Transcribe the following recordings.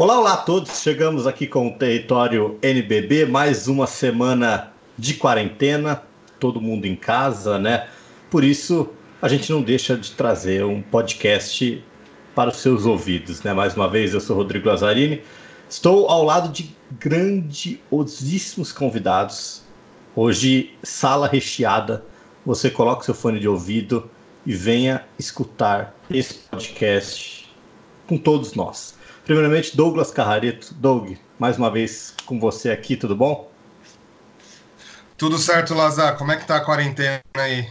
Olá, olá a todos. Chegamos aqui com o território NBB, mais uma semana de quarentena, todo mundo em casa, né? Por isso, a gente não deixa de trazer um podcast para os seus ouvidos, né? Mais uma vez, eu sou Rodrigo Lazzarini. Estou ao lado de grandiosíssimos convidados. Hoje, sala recheada. Você coloca seu fone de ouvido e venha escutar esse podcast com todos nós. Primeiramente, Douglas Carrareto. Doug, mais uma vez com você aqui, tudo bom? Tudo certo, Lazar. Como é que tá a quarentena aí?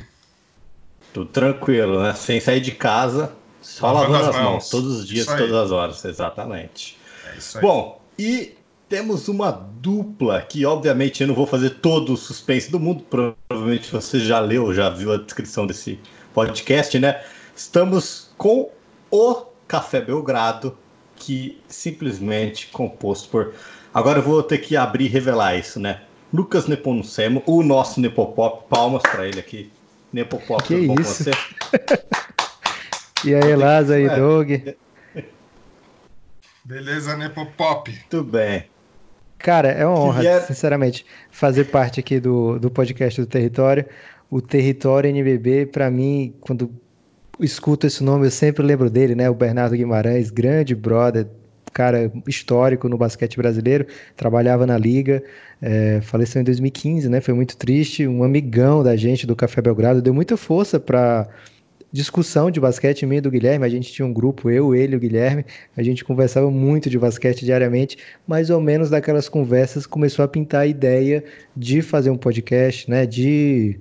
Tudo tranquilo, né? Sem sair de casa, só lavando, lavando as mãos. mãos. todos os dias, todas as horas, exatamente. É isso aí. Bom, e temos uma dupla que, obviamente, eu não vou fazer todo o suspense do mundo, provavelmente você já leu, já viu a descrição desse podcast, né? Estamos com o Café Belgrado, que simplesmente composto por. Agora eu vou ter que abrir e revelar isso, né? Lucas Nepomucemo, o nosso Nepopop, palmas para ele aqui. Nepopop, que bom isso? e aí, Lázaro e Doug? Beleza, Nepopop. Tudo bem. Cara, é uma honra, sinceramente, fazer parte aqui do, do podcast do Território. O Território NBB, para mim, quando escuto esse nome, eu sempre lembro dele, né? O Bernardo Guimarães, grande brother, cara histórico no basquete brasileiro, trabalhava na liga, é, faleceu em 2015, né? Foi muito triste. Um amigão da gente do Café Belgrado deu muita força para discussão de basquete minha do Guilherme. A gente tinha um grupo, eu, ele e o Guilherme. A gente conversava muito de basquete diariamente. Mais ou menos daquelas conversas começou a pintar a ideia de fazer um podcast, né? De,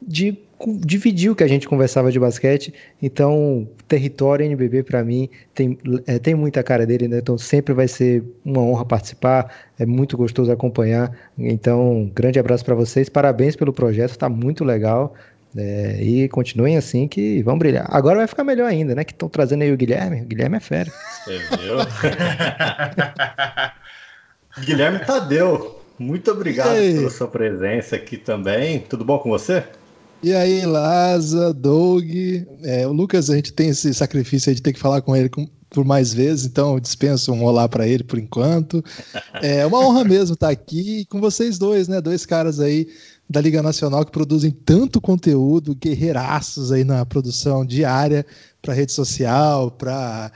de dividir o que a gente conversava de basquete. Então, território NBB para mim tem, é, tem muita cara dele, né? Então sempre vai ser uma honra participar. É muito gostoso acompanhar. Então, grande abraço para vocês. Parabéns pelo projeto, está muito legal. É, e continuem assim que vão brilhar. Agora vai ficar melhor ainda, né? Que estão trazendo aí o Guilherme. O Guilherme é fera. Você viu? Guilherme Tadeu, muito obrigado pela sua presença aqui também. Tudo bom com você? E aí, Laza, Doug, é, o Lucas, a gente tem esse sacrifício de ter que falar com ele com, por mais vezes, então eu dispenso um olá para ele por enquanto. É uma honra mesmo estar aqui com vocês dois, né? Dois caras aí da Liga Nacional que produzem tanto conteúdo, guerreiraços aí na produção diária para rede social, para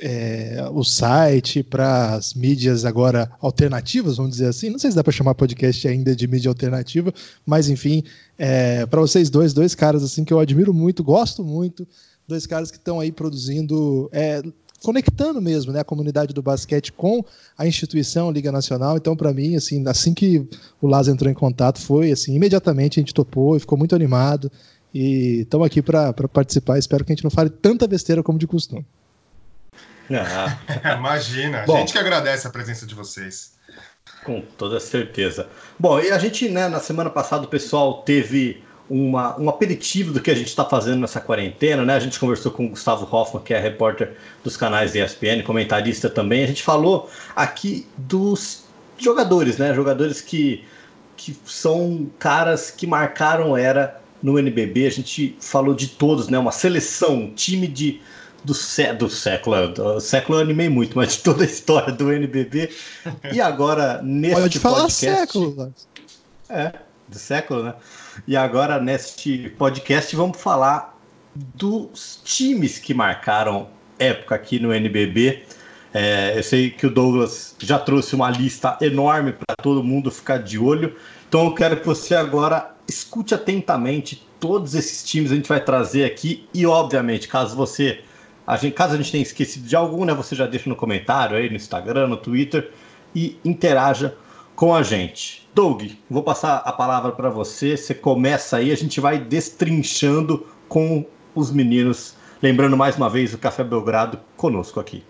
é, o site, para as mídias agora alternativas, vamos dizer assim. Não sei se dá para chamar podcast ainda de mídia alternativa, mas enfim, é, para vocês dois, dois caras assim que eu admiro muito, gosto muito, dois caras que estão aí produzindo, é, conectando mesmo, né, a comunidade do basquete com a instituição Liga Nacional. Então, para mim, assim, assim que o Lázaro entrou em contato, foi assim, imediatamente a gente topou e ficou muito animado. E estamos aqui para participar. Espero que a gente não fale tanta besteira como de costume. Imagina, a Bom, gente que agradece a presença de vocês. Com toda certeza. Bom, e a gente, né, na semana passada o pessoal teve uma, um aperitivo do que a gente está fazendo nessa quarentena, né? A gente conversou com o Gustavo Hoffman, que é repórter dos canais ESPN, comentarista também. A gente falou aqui dos jogadores, né? Jogadores que, que são caras que marcaram era no NBB. A gente falou de todos, né? Uma seleção, um time de do, sé do século. Do século eu animei muito, mas de toda a história do NBB. E agora, nesse Pode falar século. É, do século, né? E agora, neste podcast, vamos falar dos times que marcaram época aqui no NBB. É, eu sei que o Douglas já trouxe uma lista enorme para todo mundo ficar de olho. Então eu quero que você agora escute atentamente todos esses times a gente vai trazer aqui e obviamente caso você a gente, caso a gente tenha esquecido de algum, né, você já deixa no comentário aí no Instagram, no Twitter e interaja com a gente. Doug, vou passar a palavra para você. Você começa aí, a gente vai destrinchando com os meninos. Lembrando mais uma vez o Café Belgrado conosco aqui.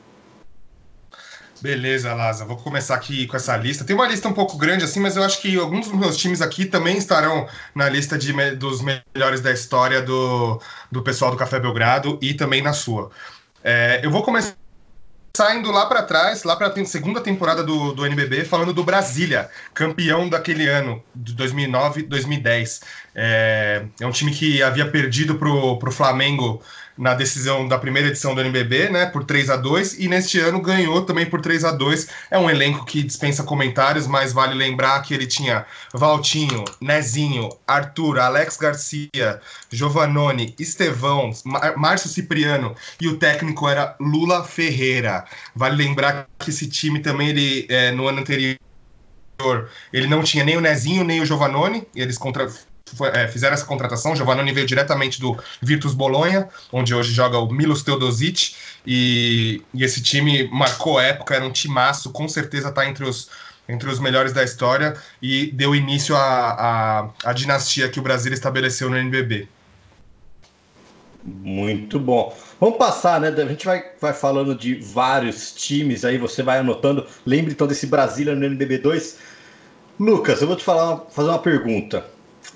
Beleza, Laza. Vou começar aqui com essa lista. Tem uma lista um pouco grande assim, mas eu acho que alguns dos meus times aqui também estarão na lista de, dos melhores da história do, do pessoal do Café Belgrado e também na sua. É, eu vou começar saindo lá para trás, lá para a segunda temporada do, do NBB, falando do Brasília, campeão daquele ano, de 2009, 2010. É, é um time que havia perdido para o Flamengo na decisão da primeira edição do NBB, né, por 3 a 2 e neste ano ganhou também por 3 a 2 É um elenco que dispensa comentários, mas vale lembrar que ele tinha Valtinho, Nezinho, Arthur, Alex Garcia, Giovanoni, Estevão, Márcio Cipriano e o técnico era Lula Ferreira. Vale lembrar que esse time também, ele, é, no ano anterior, ele não tinha nem o Nezinho nem o Giovanoni, eles contra fizeram essa contratação. Giovanni veio diretamente do Virtus Bolonha, onde hoje joga o Milos Teodosic, e, e esse time marcou época, era um timaço, com certeza está entre os, entre os melhores da história e deu início à, à, dinastia que o Brasil estabeleceu no NBB. Muito bom. Vamos passar, né? A gente vai, vai falando de vários times aí, você vai anotando. Lembre então desse Brasília no NBB2. Lucas, eu vou te falar, fazer uma pergunta.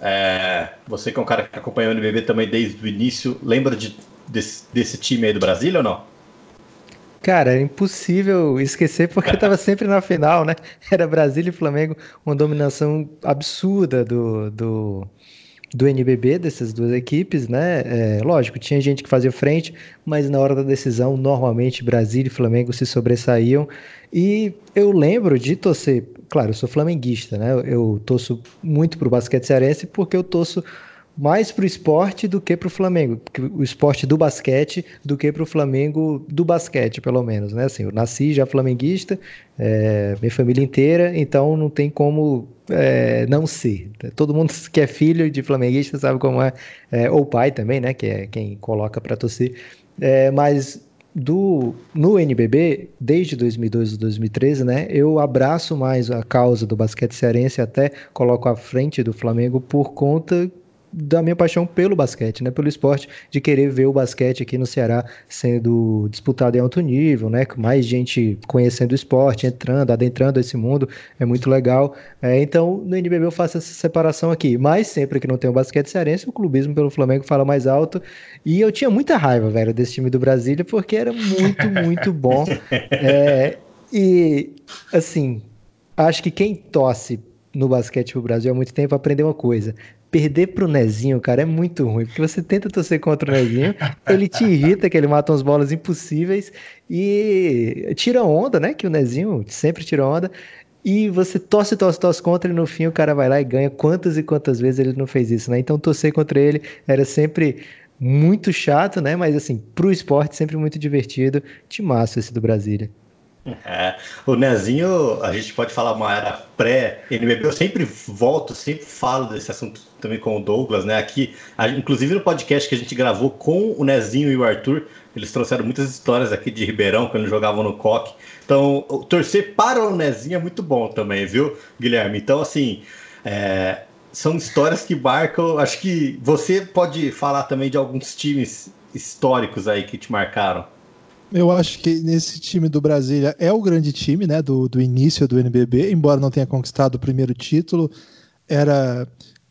É, você que é um cara que acompanhou o NBB também desde o início, lembra de, desse, desse time aí do Brasil ou não? Cara, é impossível esquecer porque estava sempre na final, né? Era Brasil e Flamengo, uma dominação absurda do, do, do NBB, dessas duas equipes, né? É, lógico, tinha gente que fazia frente, mas na hora da decisão, normalmente Brasil e Flamengo se sobressaíam. E eu lembro de torcer, claro, eu sou flamenguista, né? Eu torço muito pro basquete cearense porque eu torço mais para o esporte do que para o Flamengo, o esporte do basquete do que para o Flamengo do basquete, pelo menos, né? Assim, eu nasci já flamenguista, é, minha família inteira, então não tem como é, não ser. Todo mundo que é filho de flamenguista sabe como é, é ou pai também, né? Que é quem coloca para torcer. É, mas do no NBB desde 2012 2013, né? Eu abraço mais a causa do basquete cearense, até coloco à frente do Flamengo por conta da minha paixão pelo basquete, né? Pelo esporte, de querer ver o basquete aqui no Ceará sendo disputado em alto nível, né? Com mais gente conhecendo o esporte, entrando, adentrando esse mundo, é muito legal. É, então, no NBB eu faço essa separação aqui. Mas sempre que não tem o basquete cearense, o clubismo pelo Flamengo fala mais alto. E eu tinha muita raiva, velho, desse time do Brasília, porque era muito, muito bom. É, e, assim, acho que quem torce no basquete pro Brasil há muito tempo aprendeu uma coisa perder pro Nezinho, cara, é muito ruim, porque você tenta torcer contra o Nezinho, ele te irrita, que ele mata umas bolas impossíveis e tira onda, né? Que o Nezinho sempre tira onda. E você torce, torce, torce contra e no fim o cara vai lá e ganha. Quantas e quantas vezes ele não fez isso, né? Então torcer contra ele era sempre muito chato, né? Mas assim, pro esporte sempre muito divertido. Timaço esse do Brasília. É, o Nezinho, a gente pode falar uma era pré-NBB, eu sempre volto, sempre falo desse assunto também com o Douglas, né? Aqui, a, inclusive no podcast que a gente gravou com o Nezinho e o Arthur, eles trouxeram muitas histórias aqui de Ribeirão, quando jogavam no Coque. Então, torcer para o Nezinho é muito bom também, viu, Guilherme? Então, assim, é, são histórias que marcam. Acho que você pode falar também de alguns times históricos aí que te marcaram. Eu acho que nesse time do Brasília é o grande time, né, do, do início do NBB, embora não tenha conquistado o primeiro título, era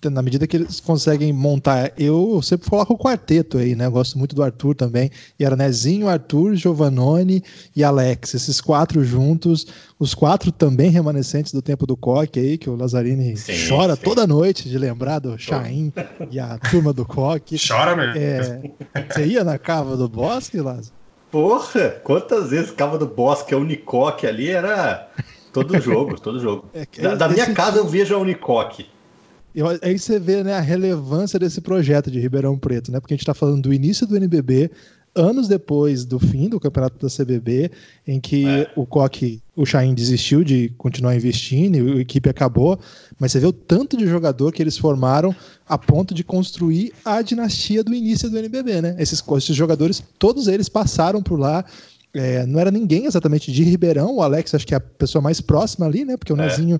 na medida que eles conseguem montar, eu sempre coloco o quarteto aí, né? Eu gosto muito do Arthur também. E era Nezinho, Arthur, Giovannone e Alex. Esses quatro juntos, os quatro também remanescentes do tempo do Coque aí, que o Lazzarini sim, chora sim. toda noite de lembrar do Chain e a turma do Coque. Chora mesmo. É, você ia na cava do Bosque, Lázaro? Porra, quantas vezes Cava do Bosque, a Unicoque ali era todo jogo, todo jogo. É, da, da minha casa eu vejo a Unicoque. Aí você vê né, a relevância desse projeto de Ribeirão Preto, né? Porque a gente está falando do início do NBB, anos depois do fim do campeonato da CBB, em que é. o Coque, o Chain desistiu de continuar investindo e a equipe acabou, mas você vê o tanto de jogador que eles formaram a ponto de construir a dinastia do início do NBB, né? Esses, esses jogadores, todos eles passaram por lá. É, não era ninguém exatamente de Ribeirão, o Alex acho que é a pessoa mais próxima ali, né? Porque o é. Nezinho,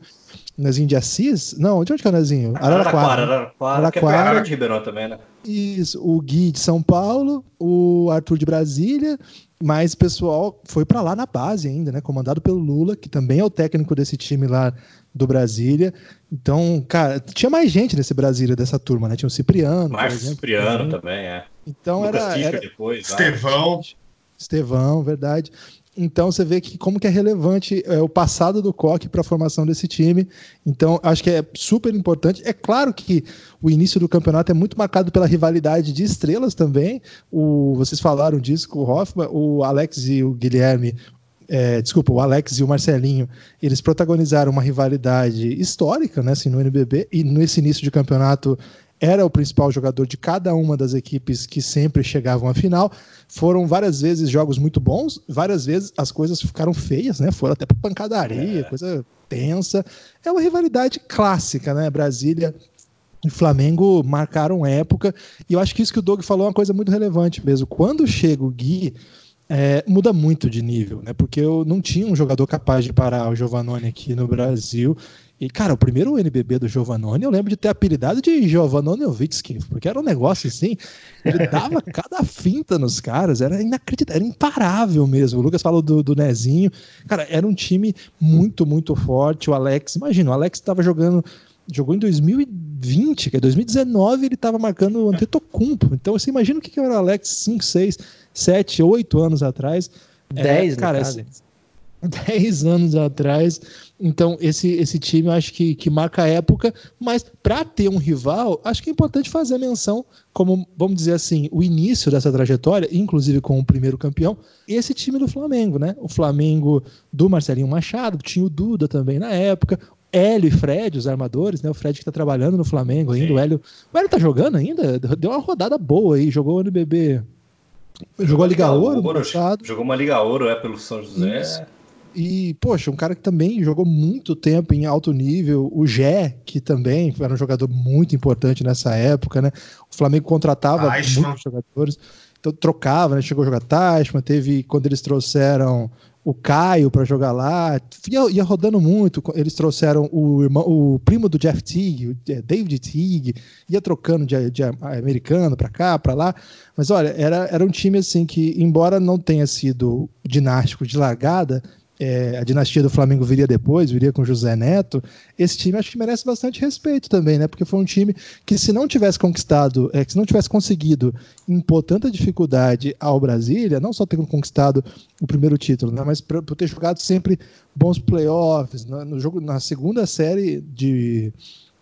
Nezinho de Assis, não, de onde que é o Nezinho? Araraquara. Araraquara, Araraquara, que é de Ribeirão também, né? Isso, o Gui de São Paulo, o Arthur de Brasília, mas o pessoal foi para lá na base ainda, né? Comandado pelo Lula, que também é o técnico desse time lá do Brasília. Então, cara, tinha mais gente nesse Brasília dessa turma, né? Tinha o Cipriano. Márcio Cipriano também, é. Então Lucas era. era... depois. Estevão. Estevão, verdade. Então você vê que como que é relevante é, o passado do Coque para a formação desse time. Então acho que é super importante. É claro que o início do campeonato é muito marcado pela rivalidade de estrelas também. O, vocês falaram disso com o Hoffman, o Alex e o Guilherme. É, desculpa, o Alex e o Marcelinho, eles protagonizaram uma rivalidade histórica né, assim, no NBB, e nesse início de campeonato era o principal jogador de cada uma das equipes que sempre chegavam à final. Foram várias vezes jogos muito bons, várias vezes as coisas ficaram feias, né? Foram até para pancadaria, é. coisa tensa. É uma rivalidade clássica, né? Brasília e Flamengo marcaram época, e eu acho que isso que o Doug falou é uma coisa muito relevante mesmo. Quando chega o Gui, é, muda muito de nível, né? Porque eu não tinha um jogador capaz de parar o Giovanoni aqui no Brasil. E, cara, o primeiro NBB do Giovannone, eu lembro de ter apelidado de Giovannonowitsky, porque era um negócio assim, ele dava cada finta nos caras, era inacreditável, era imparável mesmo. O Lucas falou do, do Nezinho, cara, era um time muito, muito forte. O Alex, imagina, o Alex estava jogando, jogou em 2020, que é 2019, ele estava marcando o Antetokounmpo. Então, você imagina o que era o Alex 5, 6, 7, 8 anos atrás. 10, é, cara, 10 anos atrás. Então, esse, esse time eu acho que, que marca a época, mas para ter um rival, acho que é importante fazer menção, como, vamos dizer assim, o início dessa trajetória, inclusive com o primeiro campeão, esse time do Flamengo, né? O Flamengo do Marcelinho Machado, tinha o Duda também na época, Hélio e Fred, os armadores, né? O Fred que está trabalhando no Flamengo ainda, o Hélio. O Hélio tá jogando ainda? Deu uma rodada boa aí, jogou o NBB. Jogou, jogou a Liga, Liga Ouro, Ouro Jogou uma Liga Ouro, é, pelo São José. Isso. E, poxa, um cara que também jogou muito tempo em alto nível, o Gé, que também era um jogador muito importante nessa época, né? O Flamengo contratava Teichmann. muitos jogadores, então trocava, né? Chegou a jogar Tashman, teve quando eles trouxeram o Caio para jogar lá, ia, ia, rodando muito. Eles trouxeram o, irmão, o primo do Jeff Teague, o David Teague, ia trocando de, de americano para cá, para lá. Mas olha, era, era um time assim que, embora não tenha sido dinástico de largada, é, a dinastia do Flamengo viria depois, viria com José Neto, esse time acho que merece bastante respeito também, né? Porque foi um time que, se não tivesse conquistado, é, se não tivesse conseguido impor tanta dificuldade ao Brasília, não só ter conquistado o primeiro título, né? Mas por, por ter jogado sempre bons playoffs, no, no jogo, na segunda série de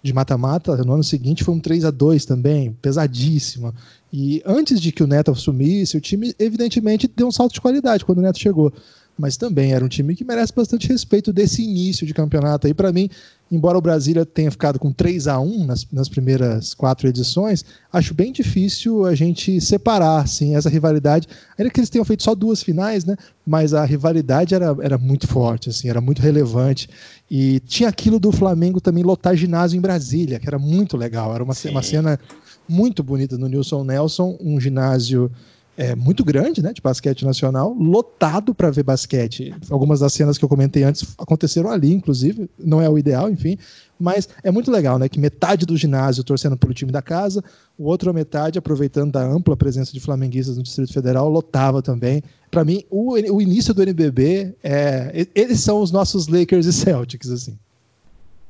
de mata-mata, no ano seguinte foi um 3 a 2 também, pesadíssimo. E antes de que o Neto assumisse, o time evidentemente deu um salto de qualidade quando o Neto chegou mas também era um time que merece bastante respeito desse início de campeonato aí. Para mim, embora o Brasília tenha ficado com 3 a 1 nas, nas primeiras quatro edições, acho bem difícil a gente separar assim, essa rivalidade. Ainda que eles tenham feito só duas finais, né? mas a rivalidade era, era muito forte, assim, era muito relevante. E tinha aquilo do Flamengo também lotar ginásio em Brasília, que era muito legal. Era uma, uma cena muito bonita no Nilson Nelson, um ginásio é, muito grande, né, de basquete nacional, lotado para ver basquete. Algumas das cenas que eu comentei antes aconteceram ali, inclusive, não é o ideal, enfim, mas é muito legal, né, que metade do ginásio torcendo pelo time da casa, o outro metade aproveitando da ampla presença de flamenguistas no Distrito Federal, lotava também. Para mim, o, o início do NBB é, eles são os nossos Lakers e Celtics, assim.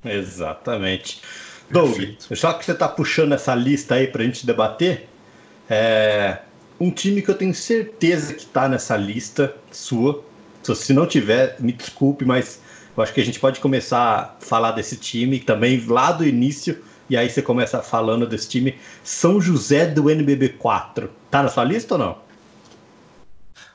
Exatamente. Doug, só que você está puxando essa lista aí para a gente debater, é, um time que eu tenho certeza que está nessa lista sua. Se não tiver, me desculpe, mas eu acho que a gente pode começar a falar desse time também lá do início. E aí você começa falando desse time São José do NBB 4. Tá na sua lista ou não?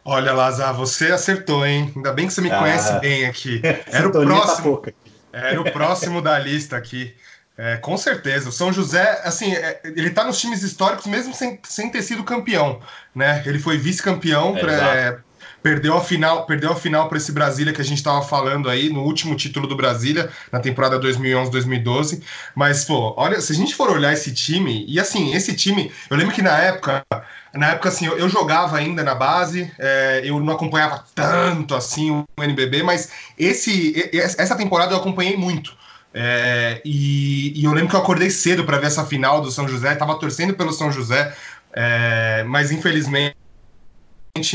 Olha, Lazar, você acertou, hein? Ainda bem que você me ah, conhece bem aqui. Era o tá próximo. Tá era o próximo da lista aqui. É, com certeza. O São José, assim, é, ele tá nos times históricos mesmo sem, sem ter sido campeão, né? Ele foi vice-campeão, é, perdeu a final, perdeu a final para esse Brasília que a gente estava falando aí no último título do Brasília na temporada 2011-2012. Mas pô, olha, se a gente for olhar esse time e assim, esse time, eu lembro que na época na época, assim, eu, eu jogava ainda na base, é, eu não acompanhava tanto assim o NBB, mas esse, essa temporada eu acompanhei muito. É, e, e, eu lembro que eu acordei cedo para ver essa final do São José, estava torcendo pelo São José, é, mas infelizmente.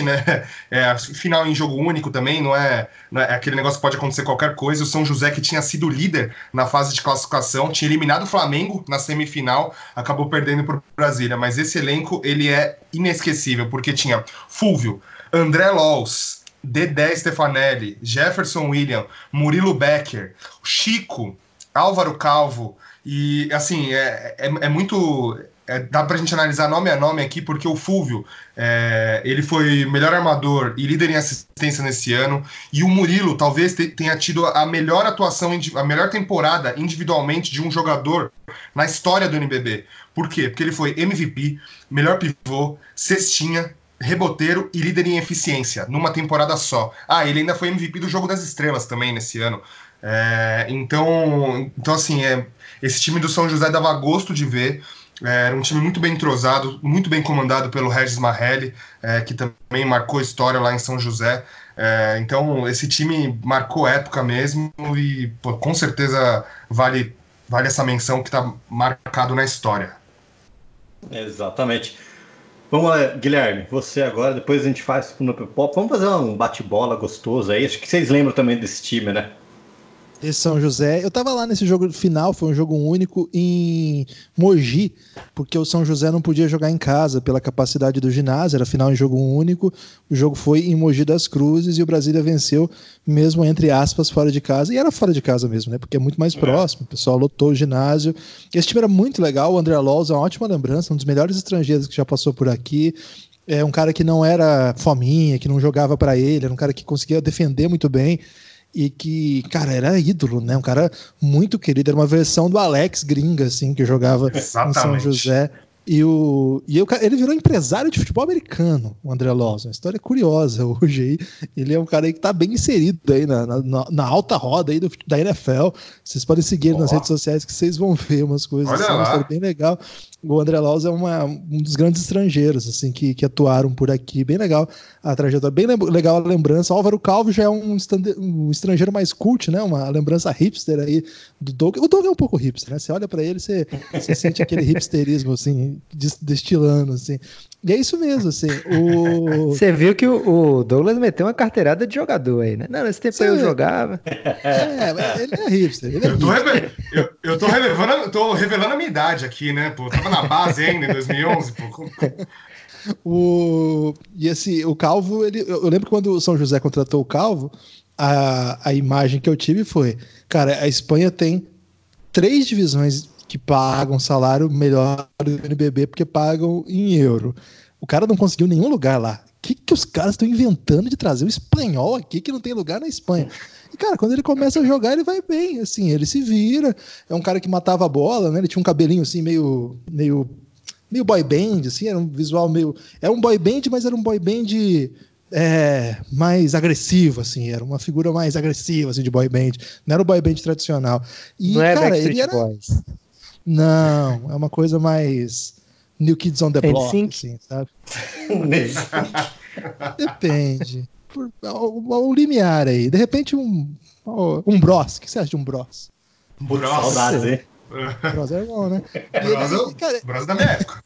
Né, é, final em jogo único também, não é, não é, aquele negócio que pode acontecer qualquer coisa. O São José, que tinha sido líder na fase de classificação, tinha eliminado o Flamengo na semifinal, acabou perdendo para Brasília. Mas esse elenco ele é inesquecível, porque tinha Fúvio, André Lols, Dedé Stefanelli, Jefferson William, Murilo Becker, Chico, Álvaro Calvo. E assim, é, é, é muito é, dá pra gente analisar nome a nome aqui, porque o Fulvio, é, ele foi melhor armador e líder em assistência nesse ano, e o Murilo talvez tenha tido a melhor atuação, a melhor temporada individualmente de um jogador na história do NBB. Por quê? Porque ele foi MVP, melhor pivô, cestinha, reboteiro e líder em eficiência, numa temporada só. Ah, ele ainda foi MVP do Jogo das Estrelas também nesse ano. É, então, então, assim, é, esse time do São José dava gosto de ver. É, era um time muito bem entrosado, muito bem comandado pelo Regis Marrelli, é, que também marcou história lá em São José. É, então, esse time marcou época mesmo e pô, com certeza vale, vale essa menção que está marcado na história. Exatamente. Vamos lá, Guilherme, você agora, depois a gente faz no Pop. Vamos fazer um bate-bola gostoso aí. Acho que vocês lembram também desse time, né? Esse São José. Eu tava lá nesse jogo final, foi um jogo único em Mogi, porque o São José não podia jogar em casa pela capacidade do ginásio, era final em jogo único. O jogo foi em Mogi das Cruzes e o Brasília venceu, mesmo entre aspas, fora de casa. E era fora de casa mesmo, né? Porque é muito mais é. próximo. O pessoal lotou o ginásio. Esse time era muito legal. O André Loz é uma ótima lembrança, um dos melhores estrangeiros que já passou por aqui é um cara que não era fominha, que não jogava para ele, era um cara que conseguia defender muito bem e que, cara, era ídolo, né? Um cara muito querido, era uma versão do Alex Gringa, assim, que jogava Exatamente. em São José. E, o, e eu, ele virou empresário de futebol americano, o André Loz. Uma história curiosa hoje aí. Ele é um cara aí que tá bem inserido aí na, na, na alta roda aí do, da NFL. Vocês podem seguir ele oh. nas redes sociais que vocês vão ver umas coisas. Olha assim, uma história bem legal o André Laus é uma, um dos grandes estrangeiros assim que, que atuaram por aqui, bem legal a trajetória, bem legal a lembrança. Álvaro Calvo já é um, um, estrangeiro mais cult, né? Uma lembrança hipster aí do Doug. O Doug é um pouco hipster, né? Você olha para ele, você, você sente aquele hipsterismo assim, destilando assim. E é isso mesmo, assim. O... Você viu que o, o, Douglas meteu uma carteirada de jogador aí, né? Não, nesse tempo eu jogava. É, ele é hipster. Ele é eu, tô reve... eu, eu tô, revelando, tô revelando a minha idade aqui, né? Pô, eu tava na base ainda em 2011. Pô. O... E assim, o Calvo, ele... eu lembro quando o São José contratou o Calvo, a, a imagem que eu tive foi: cara, a Espanha tem três divisões que pagam salário melhor do NBB porque pagam em euro. O cara não conseguiu nenhum lugar lá. O que, que os caras estão inventando de trazer o espanhol aqui que não tem lugar na Espanha? E, cara, quando ele começa a jogar, ele vai bem, assim, ele se vira. É um cara que matava a bola, né? Ele tinha um cabelinho assim, meio. meio. meio boy band, assim, era um visual meio. Era um boy band, mas era um boy band é, mais agressivo, assim, era uma figura mais agressiva, assim, de boy band. Não era o boy band tradicional. E, não é cara, ele era. Boys. Não, é uma coisa mais New Kids on the Block, assim, sabe? Depende. Por, o, limiar aí. De repente, um, um Bros. O que você acha de um Bros? Bros. Saudades, hein? Bros é bom, né? Bros, ele, cara, Bros da minha época.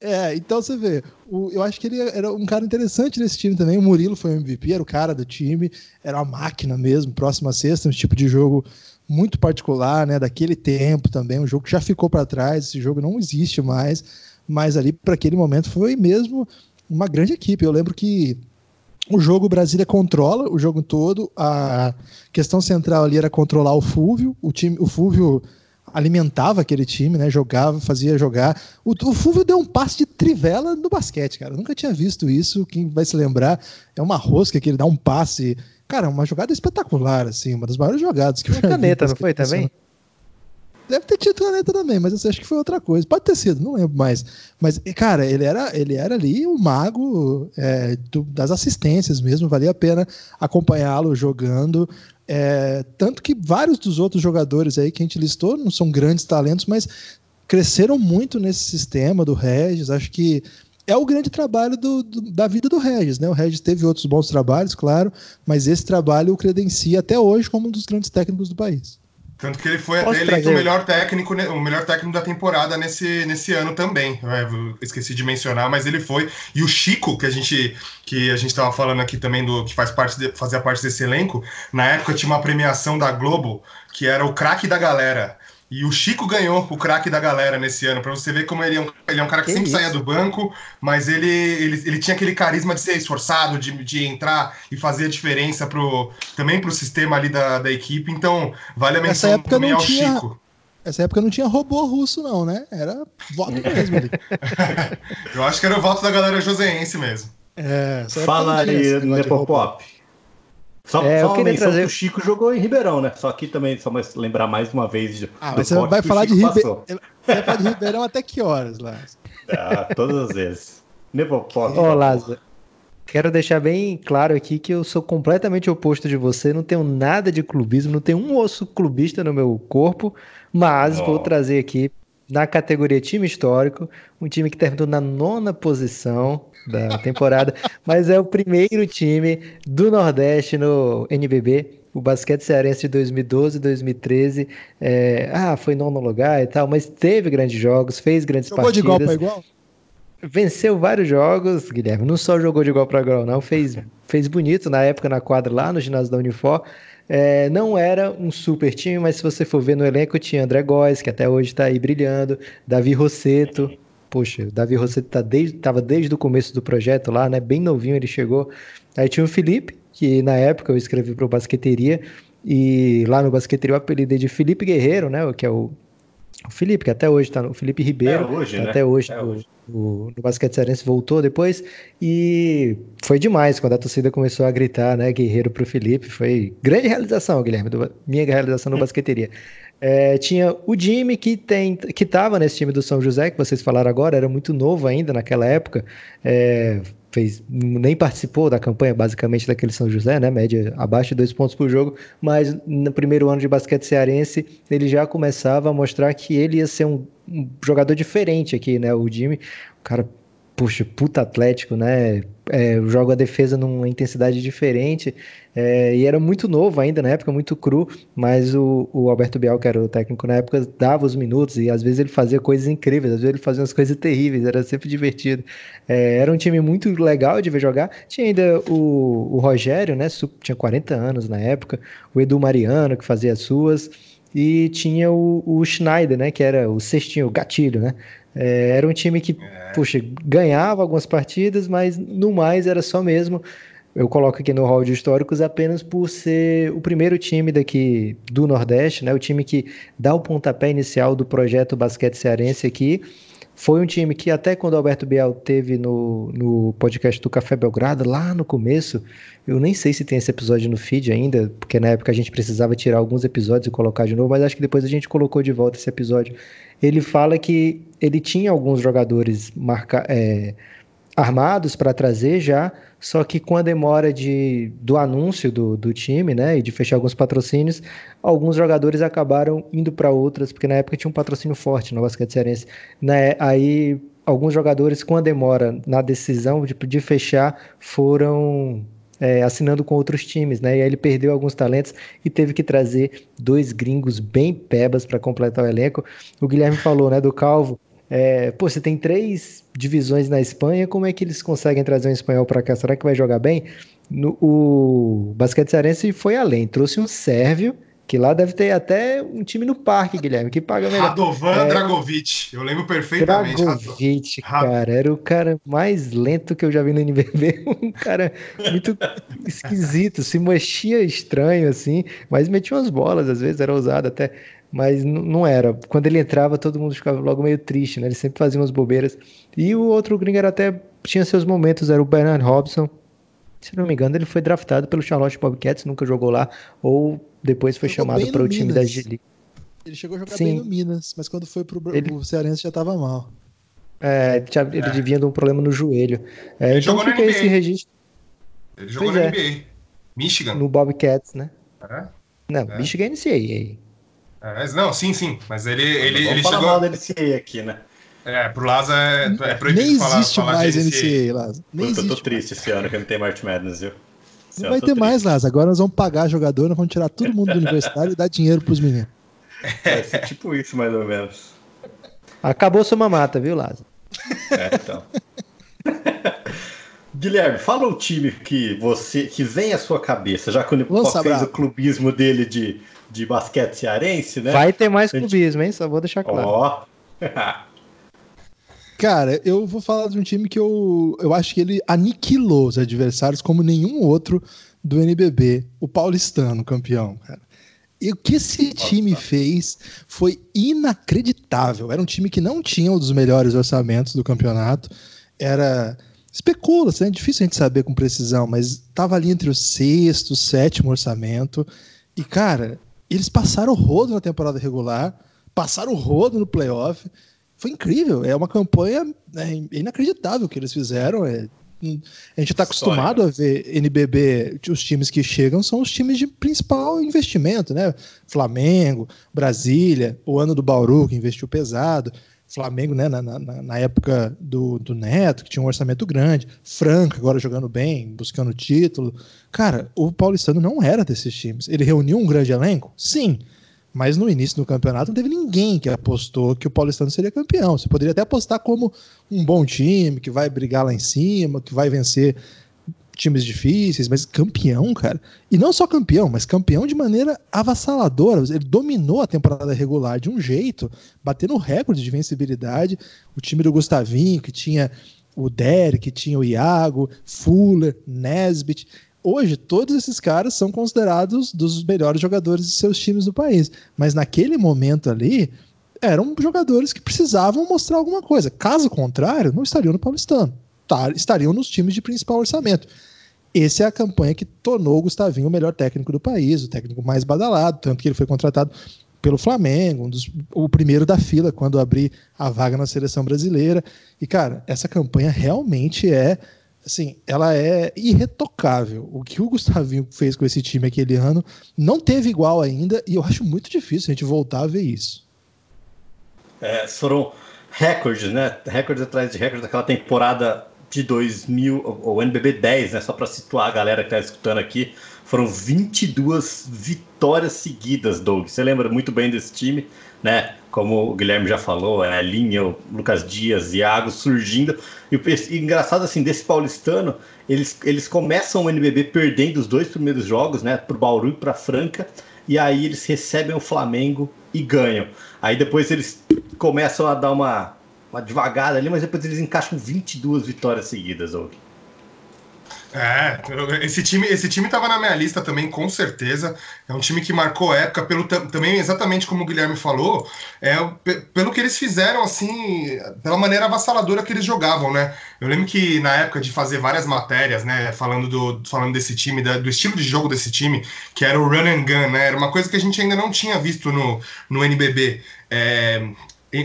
É, então você vê, o, eu acho que ele era um cara interessante nesse time também. O Murilo foi o MVP, era o cara do time, era uma máquina mesmo, próxima sexta, um tipo de jogo muito particular, né, daquele tempo também, um jogo que já ficou para trás, esse jogo não existe mais, mas ali para aquele momento foi mesmo uma grande equipe. Eu lembro que o jogo Brasília controla o jogo todo, a questão central ali era controlar o Fúvio, o time, o Fúvio alimentava aquele time, né? Jogava, fazia jogar. O, o Fúvio deu um passe de trivela no basquete, cara. Eu nunca tinha visto isso. Quem vai se lembrar é uma rosca que ele dá um passe Cara, uma jogada espetacular, assim, uma das maiores jogadas que eu já caneta, vi, não foi também? Deve ter tido caneta também, mas eu acho que foi outra coisa. Pode ter sido, não lembro mais. Mas, cara, ele era, ele era ali o mago é, do, das assistências mesmo, valia a pena acompanhá-lo jogando. É, tanto que vários dos outros jogadores aí que a gente listou não são grandes talentos, mas cresceram muito nesse sistema do Regis. Acho que é o grande trabalho do, do, da vida do Regis, né? O Regis teve outros bons trabalhos, claro, mas esse trabalho o credencia até hoje como um dos grandes técnicos do país. Tanto que ele foi até eleito o melhor técnico, o melhor técnico da temporada nesse, nesse ano também. É, esqueci de mencionar, mas ele foi. E o Chico, que a gente que a gente estava falando aqui também do que faz parte de, fazia parte desse elenco, na época tinha uma premiação da Globo que era o craque da galera. E o Chico ganhou o craque da galera nesse ano, para você ver como ele é um, ele é um cara que, que sempre isso? saía do banco, mas ele, ele, ele tinha aquele carisma de ser esforçado, de, de entrar e fazer a diferença pro, também pro sistema ali da, da equipe. Então, vale a menção época também ao tinha... Chico. Essa época não tinha robô russo, não, né? Era voto mesmo ali. Eu acho que era o voto da galera joseense mesmo. É, Fala aí, Nepopop. Só, é, só uma menção trazer... que o Chico jogou em Ribeirão, né? Só aqui também, só mais lembrar mais uma vez. Ah, mas você vai falar, de Ribe... vai falar de Ribeirão até que horas, Lázaro? Ah, todas as vezes. Nepopop. Ô, Lázaro, quero deixar bem claro aqui que eu sou completamente oposto de você, não tenho nada de clubismo, não tenho um osso clubista no meu corpo, mas oh. vou trazer aqui na categoria time histórico, um time que terminou na nona posição da temporada, mas é o primeiro time do Nordeste no NBB. O basquete cearense de 2012 2013, é, ah, foi nono lugar e tal, mas teve grandes jogos, fez grandes Jogou partidas. Jogou de igual para igual? Venceu vários jogos, Guilherme. Não só jogou de igual para igual, não. Fez, fez bonito na época na quadra lá no ginásio da Unifor. É, não era um super time, mas se você for ver no elenco, tinha André Góes, que até hoje está aí brilhando, Davi Rosseto. Poxa, o Davi Rosseto tá desde, desde o começo do projeto lá, né? Bem novinho ele chegou. Aí tinha o Felipe, que na época eu escrevi para o Basqueteria, e lá no Basqueteria eu apelidei de Felipe Guerreiro, né? Que é o o Felipe, que até hoje está no. Felipe Ribeiro, é hoje, tá né? até hoje, é hoje. No, no basquete cearense, voltou depois. E foi demais quando a torcida começou a gritar, né? Guerreiro para o Felipe. Foi grande realização, Guilherme, do, minha realização no basqueteria. É, tinha o Jimmy, que tem que estava nesse time do São José, que vocês falaram agora, era muito novo ainda naquela época. É, fez, nem participou da campanha basicamente daquele São José, né? Média abaixo de dois pontos por jogo, mas no primeiro ano de basquete cearense ele já começava a mostrar que ele ia ser um, um jogador diferente aqui, né? O Jimmy, o cara puxa, puta atlético, né? É, joga a defesa numa intensidade diferente. É, e era muito novo ainda na época, muito cru, mas o, o, Alberto Bial, que era o técnico na época, dava os minutos e às vezes ele fazia coisas incríveis, às vezes ele fazia umas coisas terríveis, era sempre divertido. É, era um time muito legal de ver jogar. Tinha ainda o, o Rogério, né? Tinha 40 anos na época, o Edu Mariano, que fazia as suas e tinha o, o, Schneider, né, que era o cestinho, o gatilho, né, é, era um time que, é. puxa, ganhava algumas partidas, mas no mais era só mesmo. Eu coloco aqui no hall de históricos apenas por ser o primeiro time daqui do Nordeste, né? O time que dá o pontapé inicial do projeto basquete cearense aqui. Foi um time que até quando o Alberto Biel teve no, no podcast do Café Belgrado, lá no começo, eu nem sei se tem esse episódio no feed ainda, porque na época a gente precisava tirar alguns episódios e colocar de novo, mas acho que depois a gente colocou de volta esse episódio ele fala que ele tinha alguns jogadores marca, é, armados para trazer já, só que com a demora de, do anúncio do, do time, né, e de fechar alguns patrocínios, alguns jogadores acabaram indo para outras, porque na época tinha um patrocínio forte no basquete cearense. Né, aí alguns jogadores com a demora na decisão de, de fechar foram é, assinando com outros times, né? E aí ele perdeu alguns talentos e teve que trazer dois gringos bem pebas para completar o elenco. O Guilherme falou, né, do Calvo. É, pô, você tem três divisões na Espanha, como é que eles conseguem trazer um espanhol para cá? Será que vai jogar bem? No, o basquete cearense foi além, trouxe um sérvio que lá deve ter até um time no parque, Guilherme, que paga melhor. Radovan é... Dragovic, eu lembro perfeitamente. Dragovic, cara, era o cara mais lento que eu já vi no NBB. Um cara muito esquisito, se mexia estranho assim, mas metia umas bolas, às vezes era ousado até. Mas não era. Quando ele entrava, todo mundo ficava logo meio triste, né? Ele sempre fazia umas bobeiras. E o outro gringo era até tinha seus momentos, era o Bernard Robson, se não me engano, ele foi draftado pelo Charlotte Bobcats, nunca jogou lá, ou depois foi jogou chamado para o time da G-League. Ele chegou a jogar Sim. bem no Minas, mas quando foi pro ele... o Cearense já estava mal. É, ele, ele é. devia de um problema no joelho. É, ele então jogou fica esse registro. Ele jogou pois no é. NBA. Michigan. No Bobcats, né? É? Não, é. Michigan NCAA. É, não, sim, sim. Mas ele, ele, ele chegou. mal da NCAA aqui, né? É, pro Laza é, é proibido Nem falar, existe falar mais NCAA, Laza. Nem Puta, existe eu tô triste mais. esse ano que não tem March Madness, viu? Esse não vai ter triste. mais, Laza. Agora nós vamos pagar jogador, nós vamos tirar todo mundo do universitário e dar dinheiro pros meninos. É, é tipo isso, mais ou menos. Acabou sua mamata, viu, Laza? É, então. Guilherme, fala o time que você que vem à sua cabeça, já que o Nipo fez o clubismo dele de de basquete cearense, né? Vai ter mais clubismo, hein? Só vou deixar claro. Ó. Cara, eu vou falar de um time que eu, eu acho que ele aniquilou os adversários como nenhum outro do NBB, o paulistano campeão, cara. E o que esse time fez foi inacreditável. Era um time que não tinha um dos melhores orçamentos do campeonato. Era. Especula, é difícil a gente saber com precisão, mas estava ali entre o sexto, sétimo orçamento. E, cara, eles passaram o rodo na temporada regular, passaram o rodo no playoff. Foi incrível. É uma campanha é, inacreditável que eles fizeram. É, a gente está acostumado a ver NBB, os times que chegam são os times de principal investimento, né? Flamengo, Brasília, o ano do Bauru, que investiu pesado. Flamengo, né, na, na, na, época do, do Neto, que tinha um orçamento grande, Franca agora jogando bem, buscando título. Cara, o Paulistano não era desses times. Ele reuniu um grande elenco? Sim. Mas no início do campeonato não teve ninguém que apostou que o Paulistano seria campeão. Você poderia até apostar como um bom time, que vai brigar lá em cima, que vai vencer times difíceis, mas campeão, cara. E não só campeão, mas campeão de maneira avassaladora. Ele dominou a temporada regular de um jeito, batendo recorde de vencibilidade. O time do Gustavinho, que tinha o Derek, tinha o Iago, Fuller, Nesbitt hoje todos esses caras são considerados dos melhores jogadores de seus times do país. Mas naquele momento ali, eram jogadores que precisavam mostrar alguma coisa. Caso contrário, não estariam no Paulistano. Tá, estariam nos times de principal orçamento. Essa é a campanha que tornou o Gustavinho o melhor técnico do país, o técnico mais badalado, tanto que ele foi contratado pelo Flamengo, um dos, o primeiro da fila quando abrir a vaga na seleção brasileira. E, cara, essa campanha realmente é assim, ela é irretocável. O que o Gustavinho fez com esse time aquele ano não teve igual ainda, e eu acho muito difícil a gente voltar a ver isso. É, foram recordes, né? Recordes atrás de recordes daquela temporada de 2000, o NBB 10, né? Só para situar a galera que está escutando aqui, foram 22 vitórias seguidas, Doug. Você lembra muito bem desse time, né? Como o Guilherme já falou, é linha, o Lucas Dias, Iago surgindo. E e engraçado assim, desse paulistano, eles, eles começam o NBB perdendo os dois primeiros jogos, né? Pro Bauru e pra Franca. E aí eles recebem o Flamengo e ganham. Aí depois eles começam a dar uma, uma devagada ali, mas depois eles encaixam 22 vitórias seguidas, Doug. É, esse time, esse time estava na minha lista também, com certeza. É um time que marcou época, pelo também exatamente como o Guilherme falou, é, pelo que eles fizeram, assim, pela maneira avassaladora que eles jogavam, né? Eu lembro que na época de fazer várias matérias, né, falando, do, falando desse time, da, do estilo de jogo desse time, que era o run and gun, né? Era uma coisa que a gente ainda não tinha visto no, no NBB. É,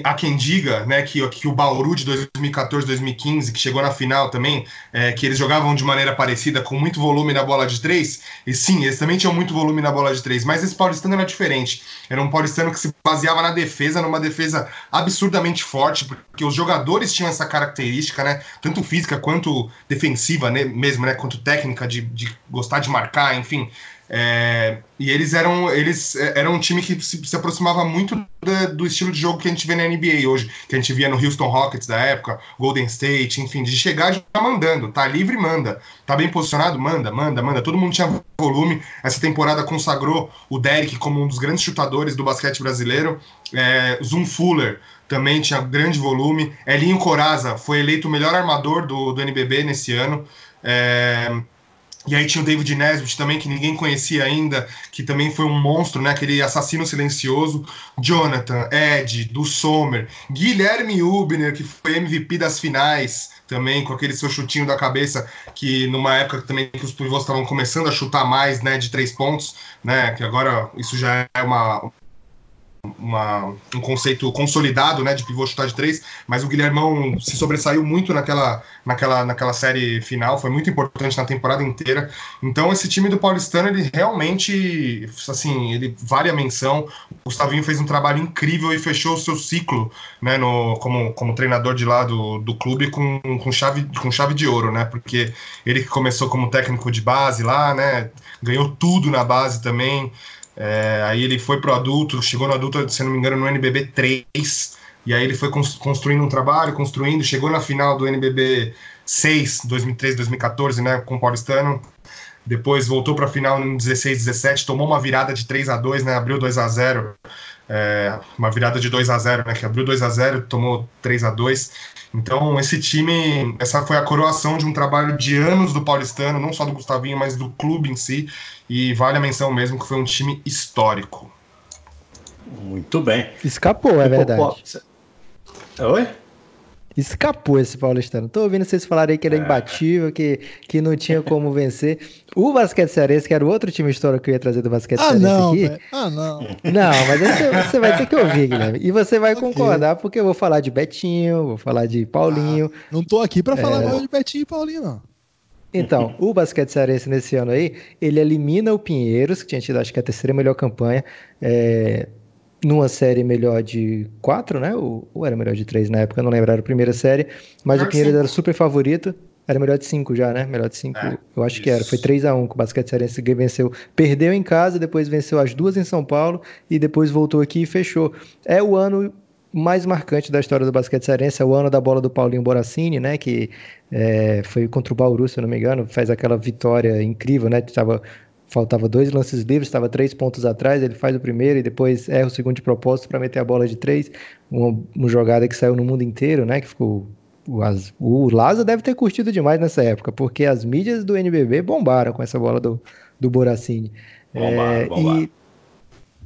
há quem diga né, que, que o Bauru de 2014, 2015, que chegou na final também, é, que eles jogavam de maneira parecida, com muito volume na bola de três, e sim, eles também tinham muito volume na bola de três, mas esse paulistano era diferente. Era um paulistano que se baseava na defesa, numa defesa absurdamente forte, porque os jogadores tinham essa característica, né, tanto física quanto defensiva né, mesmo, né, quanto técnica, de, de gostar de marcar, enfim. É, e eles eram eles é, eram um time que se, se aproximava muito do, do, estilo de jogo que a gente vê na NBA hoje, que a gente via no Houston Rockets da época, Golden State, enfim, de chegar já mandando, tá livre, manda, tá bem posicionado, manda, manda, manda. Todo mundo tinha volume. Essa temporada consagrou o Derek como um dos grandes chutadores do basquete brasileiro. É, Zoom Fuller também tinha grande volume. Elinho Coraza foi eleito o melhor armador do, do NBB nesse ano. É, e aí tinha o David Nesbitt também, que ninguém conhecia ainda, que também foi um monstro, né? Aquele assassino silencioso. Jonathan, Ed, do Sommer, Guilherme Ubner, que foi MVP das finais também, com aquele seu chutinho da cabeça, que numa época também que os pivôs estavam começando a chutar mais, né, de três pontos, né? Que agora isso já é uma, uma, um conceito consolidado né, de pivô chutar de três, mas o Guilhermão se sobressaiu muito naquela, naquela, naquela série final, foi muito importante na temporada inteira. Então esse time do Paulistano, ele realmente, assim, ele vale a menção. O Gustavinho fez um trabalho incrível e fechou o seu ciclo né, no, como, como treinador de lá do, do clube com, com, chave, com chave de ouro, né? Porque ele que começou como técnico de base lá, né? Ganhou tudo na base também. É, aí ele foi pro adulto, chegou no adulto, se não me engano, no NBB 3. E aí ele foi construindo um trabalho, construindo, chegou na final do NBB 6, 2013, 2014, né, com o Paulistano. depois voltou para a final em 16, 17, tomou uma virada de 3 a 2 né? Abriu 2 a 0 é, uma virada de 2 a 0 né? Que abriu 2 a 0 tomou 3 a 2 Então, esse time, essa foi a coroação de um trabalho de anos do Paulistano, não só do Gustavinho, mas do clube em si. E vale a menção mesmo que foi um time histórico. Muito bem. Escapou, é verdade. Oi? Escapou esse paulistano. Tô ouvindo vocês falarem que ele é, é imbatível, que, que não tinha como vencer. O basquete cearense, que era o outro time histórico que eu ia trazer do basquete ah, cearense não, aqui. Véio. Ah, não. Não, mas você, você vai ter que ouvir, Guilherme. E você vai okay. concordar, porque eu vou falar de Betinho, vou falar de Paulinho. Ah, não tô aqui para falar é... mal de Betinho e Paulinho, não. Então, o basquete cearense nesse ano aí, ele elimina o Pinheiros, que tinha tido acho que a terceira melhor campanha. É, numa série melhor de quatro, né? Ou, ou, era melhor de três na época, não lembro, era a primeira série. Mas o Pinheiros era super favorito. Era melhor de cinco já, né? Melhor de cinco, é, eu acho isso. que era. Foi 3 a 1 que o Basquete Cearense venceu. Perdeu em casa, depois venceu as duas em São Paulo e depois voltou aqui e fechou. É o ano mais marcante da história do basquete cearense, é o ano da bola do Paulinho Boracini, né? Que é, foi contra o Bauru, se eu não me engano, faz aquela vitória incrível, né? Tava faltava dois lances livres, estava três pontos atrás, ele faz o primeiro e depois erra o segundo de propósito para meter a bola de três, uma, uma, jogada que saiu no mundo inteiro, né, que ficou o, as, o Laza deve ter curtido demais nessa época, porque as mídias do NBB bombaram com essa bola do, do Boracini. É. E,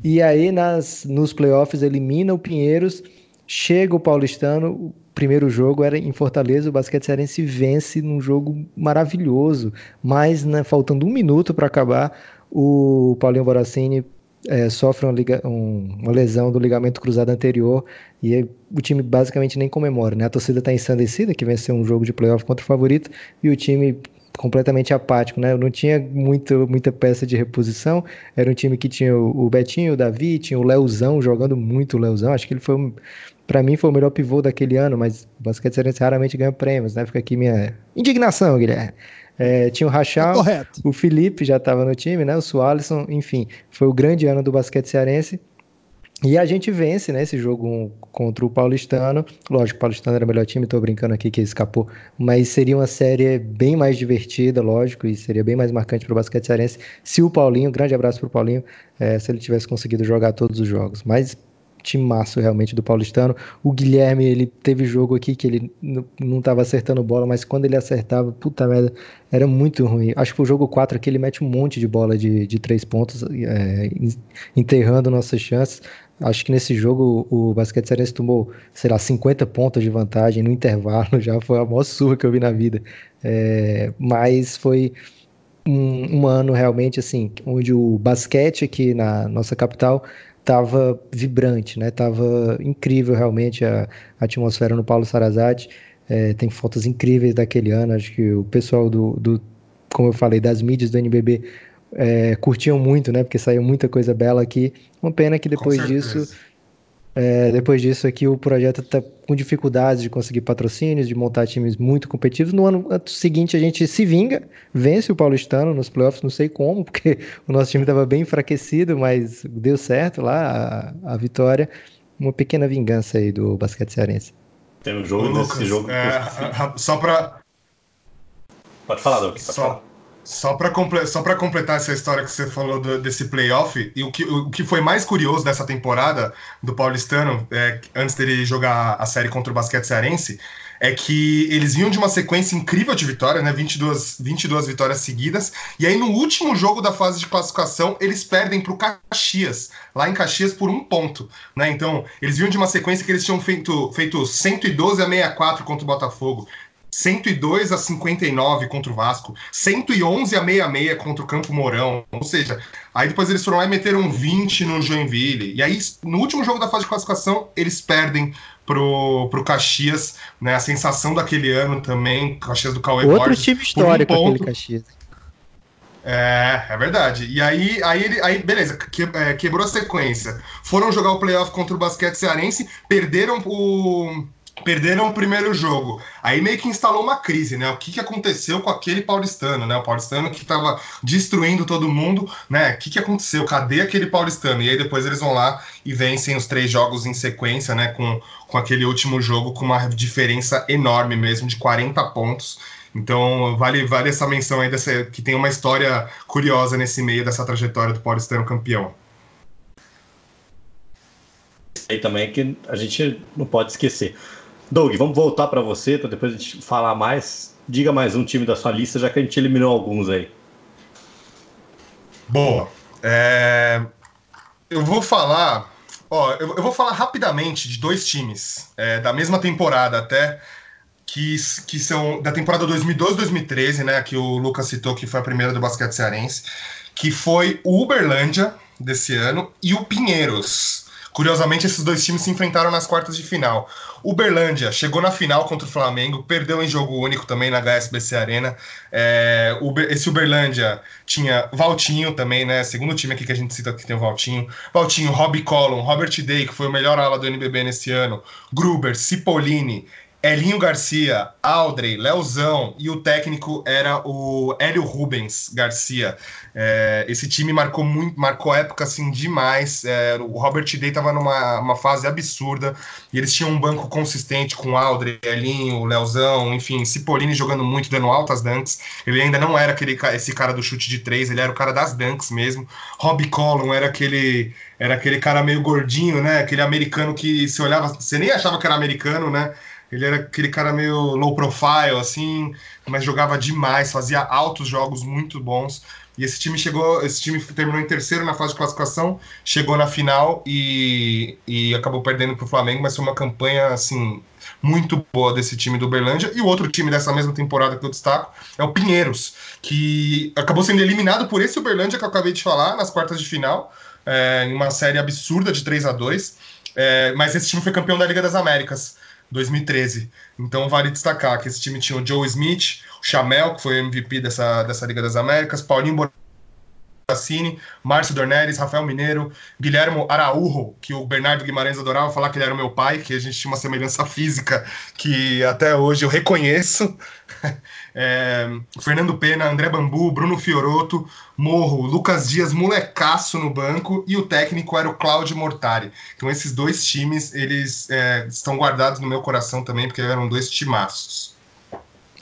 e aí nas, nos playoffs elimina o Pinheiros, chega o Paulistano, primeiro jogo era em Fortaleza, o basquete cearense vence num jogo maravilhoso, mas né, faltando um minuto para acabar, o Paulinho Boracini é, sofre uma, um, uma, lesão do ligamento cruzado anterior e o time basicamente nem comemora, né? A torcida está ensandecida que venceu um jogo de playoff contra o favorito e o time completamente apático, né? Não tinha muito, muita peça de reposição. Era um time que tinha o Betinho, o Davi, tinha o Leozão jogando muito o Leozão. Acho que ele foi para mim foi o melhor pivô daquele ano, mas o basquete cearense raramente ganha prêmios, né? Fica aqui minha indignação, Guilherme. É, tinha o Rachal, é o Felipe já estava no time, né? O Sualisson, enfim, foi o grande ano do basquete cearense. E a gente vence, né, esse jogo contra o Paulistano. Lógico, o Paulistano era o melhor time, tô brincando aqui que escapou. Mas seria uma série bem mais divertida, lógico, e seria bem mais marcante para o basquete cearense se o Paulinho, grande abraço para o Paulinho, é, se ele tivesse conseguido jogar todos os jogos. Mas timaço realmente do Paulistano. O Guilherme, ele teve jogo aqui que ele não estava acertando bola, mas quando ele acertava, puta merda, era muito ruim. Acho que o jogo 4 aqui, ele mete um monte de bola de, de três pontos, é, enterrando nossas chances. Acho que nesse jogo o Basquete Cearense tomou, sei lá, 50 pontos de vantagem no intervalo, já foi a maior surra que eu vi na vida. É, mas foi um, um ano realmente assim, onde o basquete aqui na nossa capital estava vibrante, né? Tava incrível realmente a, a atmosfera no Paulo Sarazate. É, tem fotos incríveis daquele ano. Acho que o pessoal do, do como eu falei, das mídias do NBB é, curtiam muito, né? Porque saiu muita coisa bela aqui. Uma pena que depois disso é, depois disso aqui o projeto está com dificuldades de conseguir patrocínios, de montar times muito competitivos. No ano seguinte a gente se vinga, vence o Paulistano nos playoffs, não sei como, porque o nosso time estava bem enfraquecido, mas deu certo lá a, a, vitória. Uma pequena vingança aí do basquete cearense. Tem um jogo Ô, Lucas, jogo. É, só para Pode falar, Lucas. Pode só, falar. Só para comple completar essa história que você falou do, desse playoff, e o que, o que foi mais curioso dessa temporada do Paulistano, é, antes dele jogar a série contra o basquete cearense, é que eles vinham de uma sequência incrível de vitórias, né? 22, 22 vitórias seguidas. E aí, no último jogo da fase de classificação, eles perdem para o Caxias, lá em Caxias, por um ponto. Né? Então, eles vinham de uma sequência que eles tinham feito, feito 112 a 64 contra o Botafogo. 102 a 59 contra o Vasco, 111 a 66 contra o Campo Mourão. Ou seja, aí depois eles foram lá e meteram 20 no Joinville. E aí, no último jogo da fase de classificação, eles perdem pro, pro Caxias, né? A sensação daquele ano também, Caxias do Cauê Outro Borges, time histórico um aquele Caxias. É, é verdade. E aí, aí, ele, aí beleza, que, é, quebrou a sequência. Foram jogar o playoff contra o basquete cearense, perderam o perderam o primeiro jogo. Aí meio que instalou uma crise, né? O que, que aconteceu com aquele paulistano, né? O paulistano que estava destruindo todo mundo, né? O que, que aconteceu? Cadê aquele paulistano? E aí depois eles vão lá e vencem os três jogos em sequência, né? Com, com aquele último jogo com uma diferença enorme mesmo, de 40 pontos. Então vale, vale essa menção aí dessa, que tem uma história curiosa nesse meio dessa trajetória do paulistano campeão. E também que a gente não pode esquecer. Doug, vamos voltar para você para depois a gente falar mais. Diga mais um time da sua lista, já que a gente eliminou alguns aí. Boa. É... Eu vou falar. Ó, eu, eu, vou falar rapidamente de dois times é, da mesma temporada até, que, que são da temporada 2012-2013, né? Que o Lucas citou que foi a primeira do basquete cearense, que foi o Uberlândia desse ano e o Pinheiros. Curiosamente, esses dois times se enfrentaram nas quartas de final. Uberlândia chegou na final contra o Flamengo, perdeu em jogo único também na HSBC Arena. É, Uber, esse Uberlândia tinha Valtinho também, né? Segundo time aqui que a gente cita que tem o Valtinho. Valtinho, Robbie Collum, Robert Day, que foi o melhor ala do NBB nesse ano, Gruber, Cipollini, Elinho Garcia, Aldrey, Leozão e o técnico era o Hélio Rubens Garcia. É, esse time marcou muito, marcou época assim demais. É, o Robert Day estava numa uma fase absurda e eles tinham um banco consistente com Aldrey, Elinho, Leozão, enfim, Cipollini jogando muito, dando altas dunks. Ele ainda não era aquele esse cara do chute de três, ele era o cara das dunks mesmo. Robbie Collum era aquele era aquele cara meio gordinho, né? Aquele americano que se olhava, você nem achava que era americano, né? Ele era aquele cara meio low profile, assim, mas jogava demais, fazia altos jogos muito bons. E esse time chegou, esse time terminou em terceiro na fase de classificação, chegou na final e, e acabou perdendo para o Flamengo, mas foi uma campanha assim muito boa desse time do Uberlândia. E o outro time dessa mesma temporada que eu destaco é o Pinheiros, que acabou sendo eliminado por esse Uberlândia que eu acabei de falar nas quartas de final, é, em uma série absurda de 3 a 2 é, mas esse time foi campeão da Liga das Américas. 2013. Então vale destacar que esse time tinha o Joe Smith, o Chamel, que foi MVP dessa, dessa Liga das Américas, Paulinho Borassini, Márcio Dornelles, Rafael Mineiro, Guilhermo Araújo, que o Bernardo Guimarães adorava falar que ele era meu pai, que a gente tinha uma semelhança física que até hoje eu reconheço. É, Fernando Pena, André Bambu, Bruno Fioroto, Morro, Lucas Dias, molecaço no banco e o técnico era o Claudio Mortari. Então esses dois times, eles é, estão guardados no meu coração também, porque eram dois timaços.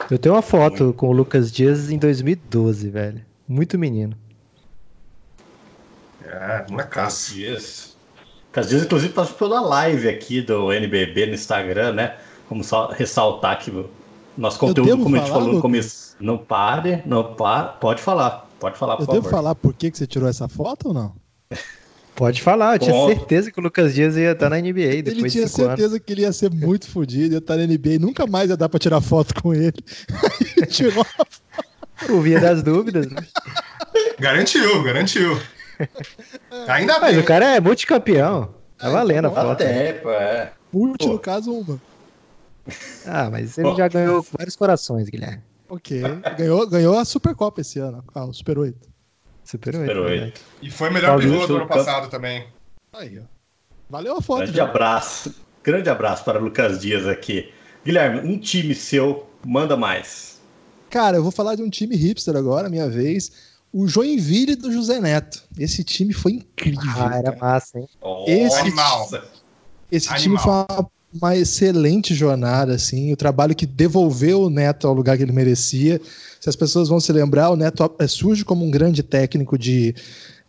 Eu tenho uma foto com o Lucas Dias em 2012, velho. Muito menino. É, molecaço. Dias. Lucas Dias, inclusive, participou da live aqui do NBB no Instagram, né? Vamos só ressaltar que nosso conteúdo, como a gente falou no começo, não pare, não pare, pode falar, pode falar, por eu favor. devo falar por que, que você tirou essa foto ou não? Pode falar, eu tinha certeza que o Lucas Dias ia estar na NBA depois Ele tinha certeza anos. que ele ia ser muito fodido, ia estar na NBA, nunca mais ia dar pra tirar foto com ele. ele tirou a foto. Por via das dúvidas. Né? Garantiu, garantiu. Ainda Mas bem. o cara é multicampeão. Tá valendo a foto. Até, pô, é. Multi, no caso, uma. Ah, mas ele já ganhou vários corações, Guilherme. Ok. Ganhou, ganhou a Supercopa esse ano. Ah, o Super 8. Super 8. Super 8. né? E foi melhor Paulinho pivô do ano passado também. Aí, ó. Valeu a foto. Grande já. abraço. Grande abraço para o Lucas Dias aqui. Guilherme, um time seu manda mais. Cara, eu vou falar de um time hipster agora, minha vez. O Joinville do José Neto. Esse time foi incrível. Ah, era massa, hein? Esse- Animal. Esse Animal. time foi uma, uma excelente jornada, assim. O trabalho que devolveu o Neto ao lugar que ele merecia. Se as pessoas vão se lembrar, o Neto é, surge como um grande técnico de,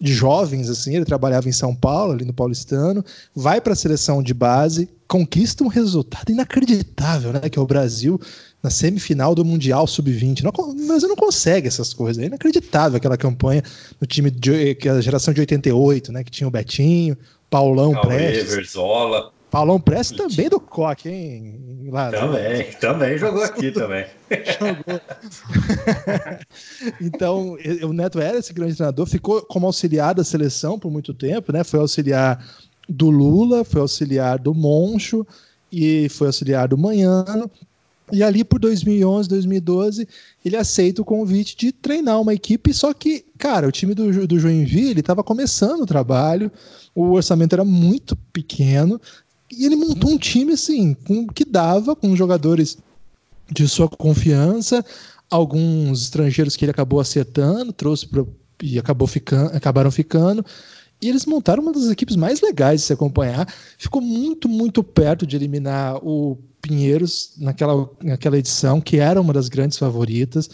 de jovens, assim. Ele trabalhava em São Paulo, ali no Paulistano. Vai para a seleção de base, conquista um resultado inacreditável, né? Que é o Brasil na semifinal do Mundial Sub-20. Não- O Brasil não consegue essas coisas. É inacreditável aquela campanha no time de que é a geração de 88, né? Que tinha o Betinho, Paulão Cauê, Prestes. Verzola. Paulão Prestes também do Coque, hein? Lá, Também, também jogou aqui também. Então, e- o Neto era esse grande treinador, ficou como auxiliar da seleção por muito tempo, né? Foi auxiliar do Lula, foi auxiliar do Moncho e foi auxiliar do Manhano. E ali por 2011, 2012, ele aceita o convite de treinar uma equipe, só que, cara, o time do, do Joinville estava começando o trabalho, o orçamento era muito pequeno, e ele montou um time assim, com, que dava com jogadores de sua confiança, alguns estrangeiros que ele acabou acertando, trouxe e acabou ficando, acabaram ficando. E eles montaram uma das equipes mais legais de se acompanhar. Ficou muito, muito perto de eliminar o Pinheiros naquela, naquela edição, que era uma das grandes favoritas.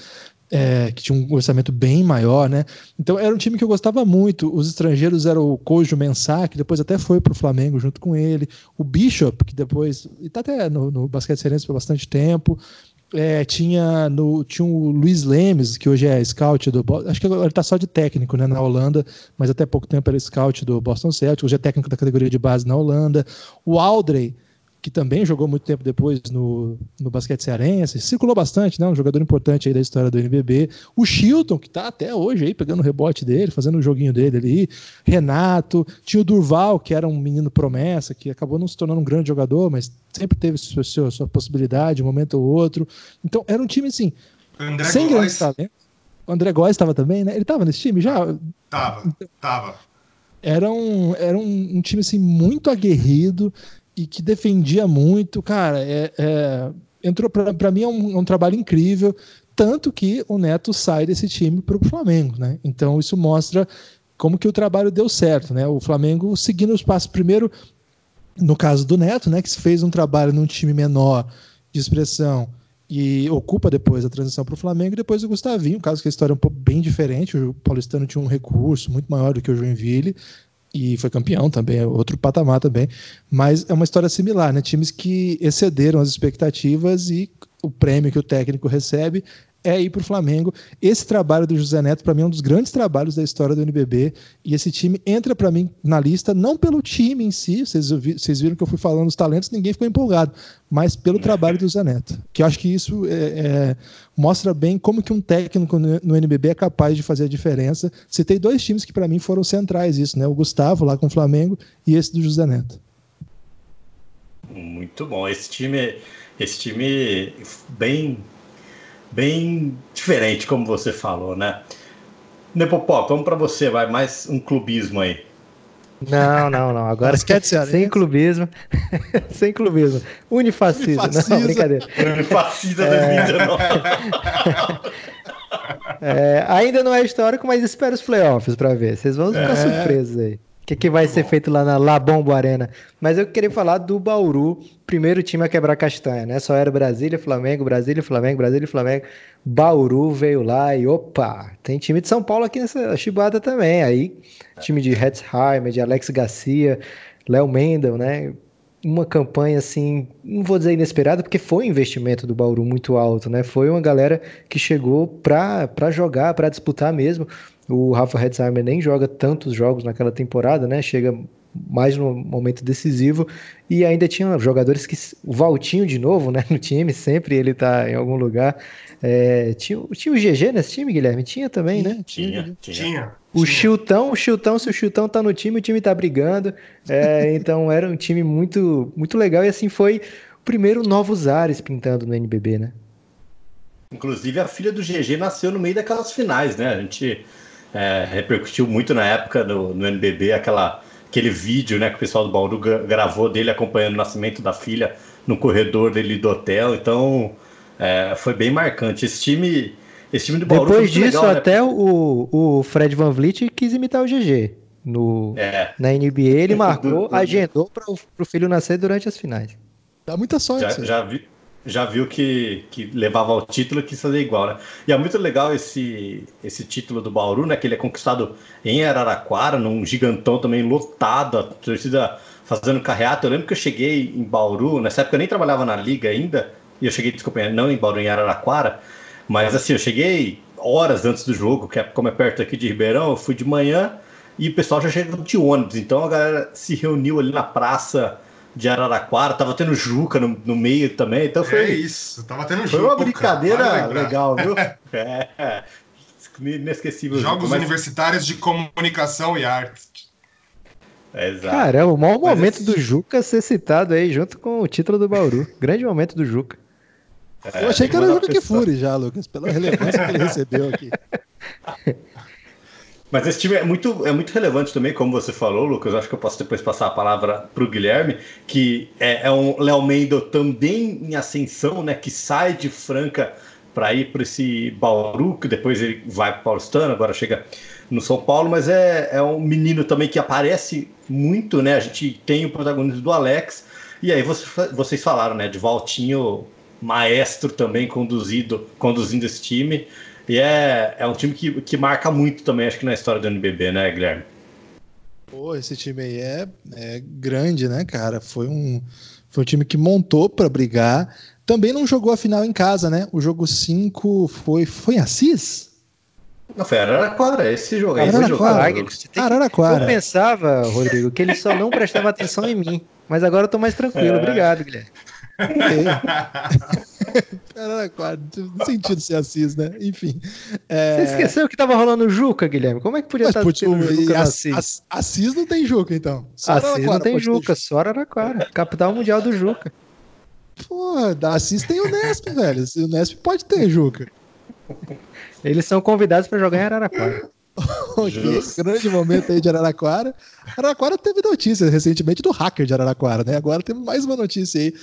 É, que tinha um orçamento bem maior, né? Então era um time que eu gostava muito. Os estrangeiros eram o Cojo Mensah, que depois até foi para o Flamengo junto com ele, o Bishop, que depois está até no, no basquete serense por bastante tempo. É, tinha, no, tinha o Luiz Lemes, que hoje é scout do acho que agora ele está só de técnico né, na Holanda, mas até pouco tempo era scout do Boston Celtics, hoje é técnico da categoria de base na Holanda. O Aldrey, que também jogou muito tempo depois no, no basquete cearense, circulou bastante, né? Um jogador importante aí da história do NBB. O Chilton, que está até hoje aí pegando o rebote dele, fazendo o joguinho dele ali. Renato, tinha o Durval, que era um menino promessa, que acabou não se tornando um grande jogador, mas sempre teve sua, sua, sua possibilidade, um momento ou outro. Então, era um time assim, André sem grandes talentos. O André Góes estava também, né? Ele estava nesse time já? Tava, tava. Era um, era um, um time assim, muito aguerrido e que defendia muito. Cara, é, é entrou para mim é um, é um, trabalho incrível, tanto que o Neto sai desse time para o Flamengo, né? Então isso mostra como que o trabalho deu certo, né? O Flamengo seguindo os passos primeiro no caso do Neto, né, que fez um trabalho num time menor de expressão e ocupa depois a transição para o Flamengo, e depois o Gustavinho, caso que a história é um pouco bem diferente, o Paulistano tinha um recurso muito maior do que o Joinville, e foi campeão também, é outro patamar também. Mas é uma história similar, né? Times que excederam as expectativas e o prêmio que o técnico recebe é ir para o Flamengo. Esse trabalho do José Neto, para mim, é um dos grandes trabalhos da história do NBB. E esse time entra para mim na lista, não pelo time em si, vocês, viram que eu fui falando dos talentos, ninguém ficou empolgado, mas pelo trabalho do José Neto. Que eu acho que isso é, é, mostra bem como que um técnico no, no, NBB é capaz de fazer a diferença. Citei dois times que para mim foram centrais isso, né? O Gustavo lá com o Flamengo e esse do José Neto. Muito bom. Esse time, esse time bem bem diferente, como você falou, né? Nepopop, vamos para você, vai mais um clubismo aí. Não, não, não. Agora sem clubismo. sem clubismo. Unifacisa. Unifacisa. Não, brincadeira. Unifacisa é... 2019. é, ainda não é histórico, mas espera os playoffs para ver. Vocês vão ficar é... surpresos aí. O que, que vai ser feito lá na La Bombo Arena? Mas eu queria falar do Bauru, primeiro time a quebrar castanha, né? Só era Brasília, Flamengo, Brasília, Flamengo, Brasília, Flamengo. Bauru veio lá e opa, tem time de São Paulo aqui nessa chibada também. Aí, time de Hetzheimer, de Alex Garcia, Léo Mendel, né? Uma campanha assim, não vou dizer inesperada, porque foi um investimento do Bauru muito alto, né? Foi uma galera que chegou para jogar, para disputar mesmo. O Rafa Hetzheimer nem joga tantos jogos naquela temporada, né? Chega mais no momento decisivo e ainda tinha jogadores que o Valtinho de novo, né, no time, sempre ele tá em algum lugar. É, tinha, tinha o GG nesse time, Guilherme? Tinha também, né? Tinha, tinha. tinha. O Chiltão, o Chiltão, se o Chiltão tá no time, o time tá brigando. É, então era um time muito, muito legal e assim foi o primeiro novos ares pintando no NBB, né? Inclusive a filha do GG nasceu no meio daquelas finais, né? A gente é, repercutiu muito na época no, no NBB aquela, aquele vídeo né, que o pessoal do Bauru gravou dele acompanhando o nascimento da filha no corredor dele do hotel. Então é, foi bem marcante. Esse time, esse time do Bauru. Depois disso, legal, né? até né? o, o Fred Van Vliet quis imitar o GG. No, é. Na NBA ele marcou, agendou para o filho nascer durante as finais. Dá muita sorte. Já, já, vi, já viu que, que levava ao título e quis fazer igual, né? E é muito legal esse, esse título do Bauru, né? Que ele é conquistado em Araraquara, num gigantão também lotado, a torcida fazendo carreata. Eu lembro que eu cheguei em Bauru, nessa época eu nem trabalhava na liga ainda, e eu cheguei, desculpa, não em Bauru, em Araraquara, mas assim, eu cheguei horas antes do jogo, que é, como é perto aqui de Ribeirão, eu fui de manhã e o pessoal já chegou de ônibus, então a galera se reuniu ali na praça de Araraquara, tava tendo Juca no, no meio também, então foi. É isso, tava tendo Juca. Foi uma brincadeira legal, viu? é, inesquecível. Jogos mas... universitários de comunicação e arte. exato. Cara, é o maior mas momento esse... do Juca ser citado aí, junto com o título do Bauru. Grande momento do Juca. É, Eu achei que era o Juca Kifuri já, Lucas, pela relevância que ele recebeu aqui. Mas esse time é muito, é muito relevante também, como você falou, Lucas. Acho que eu posso depois passar a palavra para o Guilherme, que é, é um Léo Mendel também em ascensão, né? Que sai de Franca para ir para esse Bauru, que depois ele vai para Paulistano, agora chega no São Paulo, mas é, é um menino também que aparece muito, né? A gente tem o protagonismo do Alex, E aí você, vocês falaram, né, de Valtinho, maestro também conduzido, conduzindo esse time. E é, é um time que, que marca muito também, acho que na história do NBB, né, Guilherme? Pô, esse time aí é, é grande, né, cara? Foi um, foi um time que montou para brigar. Também não jogou a final em casa, né? O jogo 5 foi, foi em Assis? Não, foi Araraquara, esse jogo aí. Araraquara. Araraquara. Eu pensava, Rodrigo, que ele só não prestava atenção em mim. Mas agora eu tô mais tranquilo. É. Obrigado, Guilherme. Araraquara, no sentido ser Assis, né? Enfim. É... Você esqueceu que tava rolando Juca, Guilherme? Como é que podia Mas, estar tendo Juca Assis? Assis não tem Juca, então. Só Assis não tem Juca, só Araraquara. Capital mundial do Juca. Pô, da Assis tem o Nesp, velho. O Nesp pode ter Juca. Eles são convidados para jogar em Araraquara. okay, grande momento aí de Araraquara. Araraquara teve notícia recentemente do hacker de Araraquara, né? Agora temos mais uma notícia aí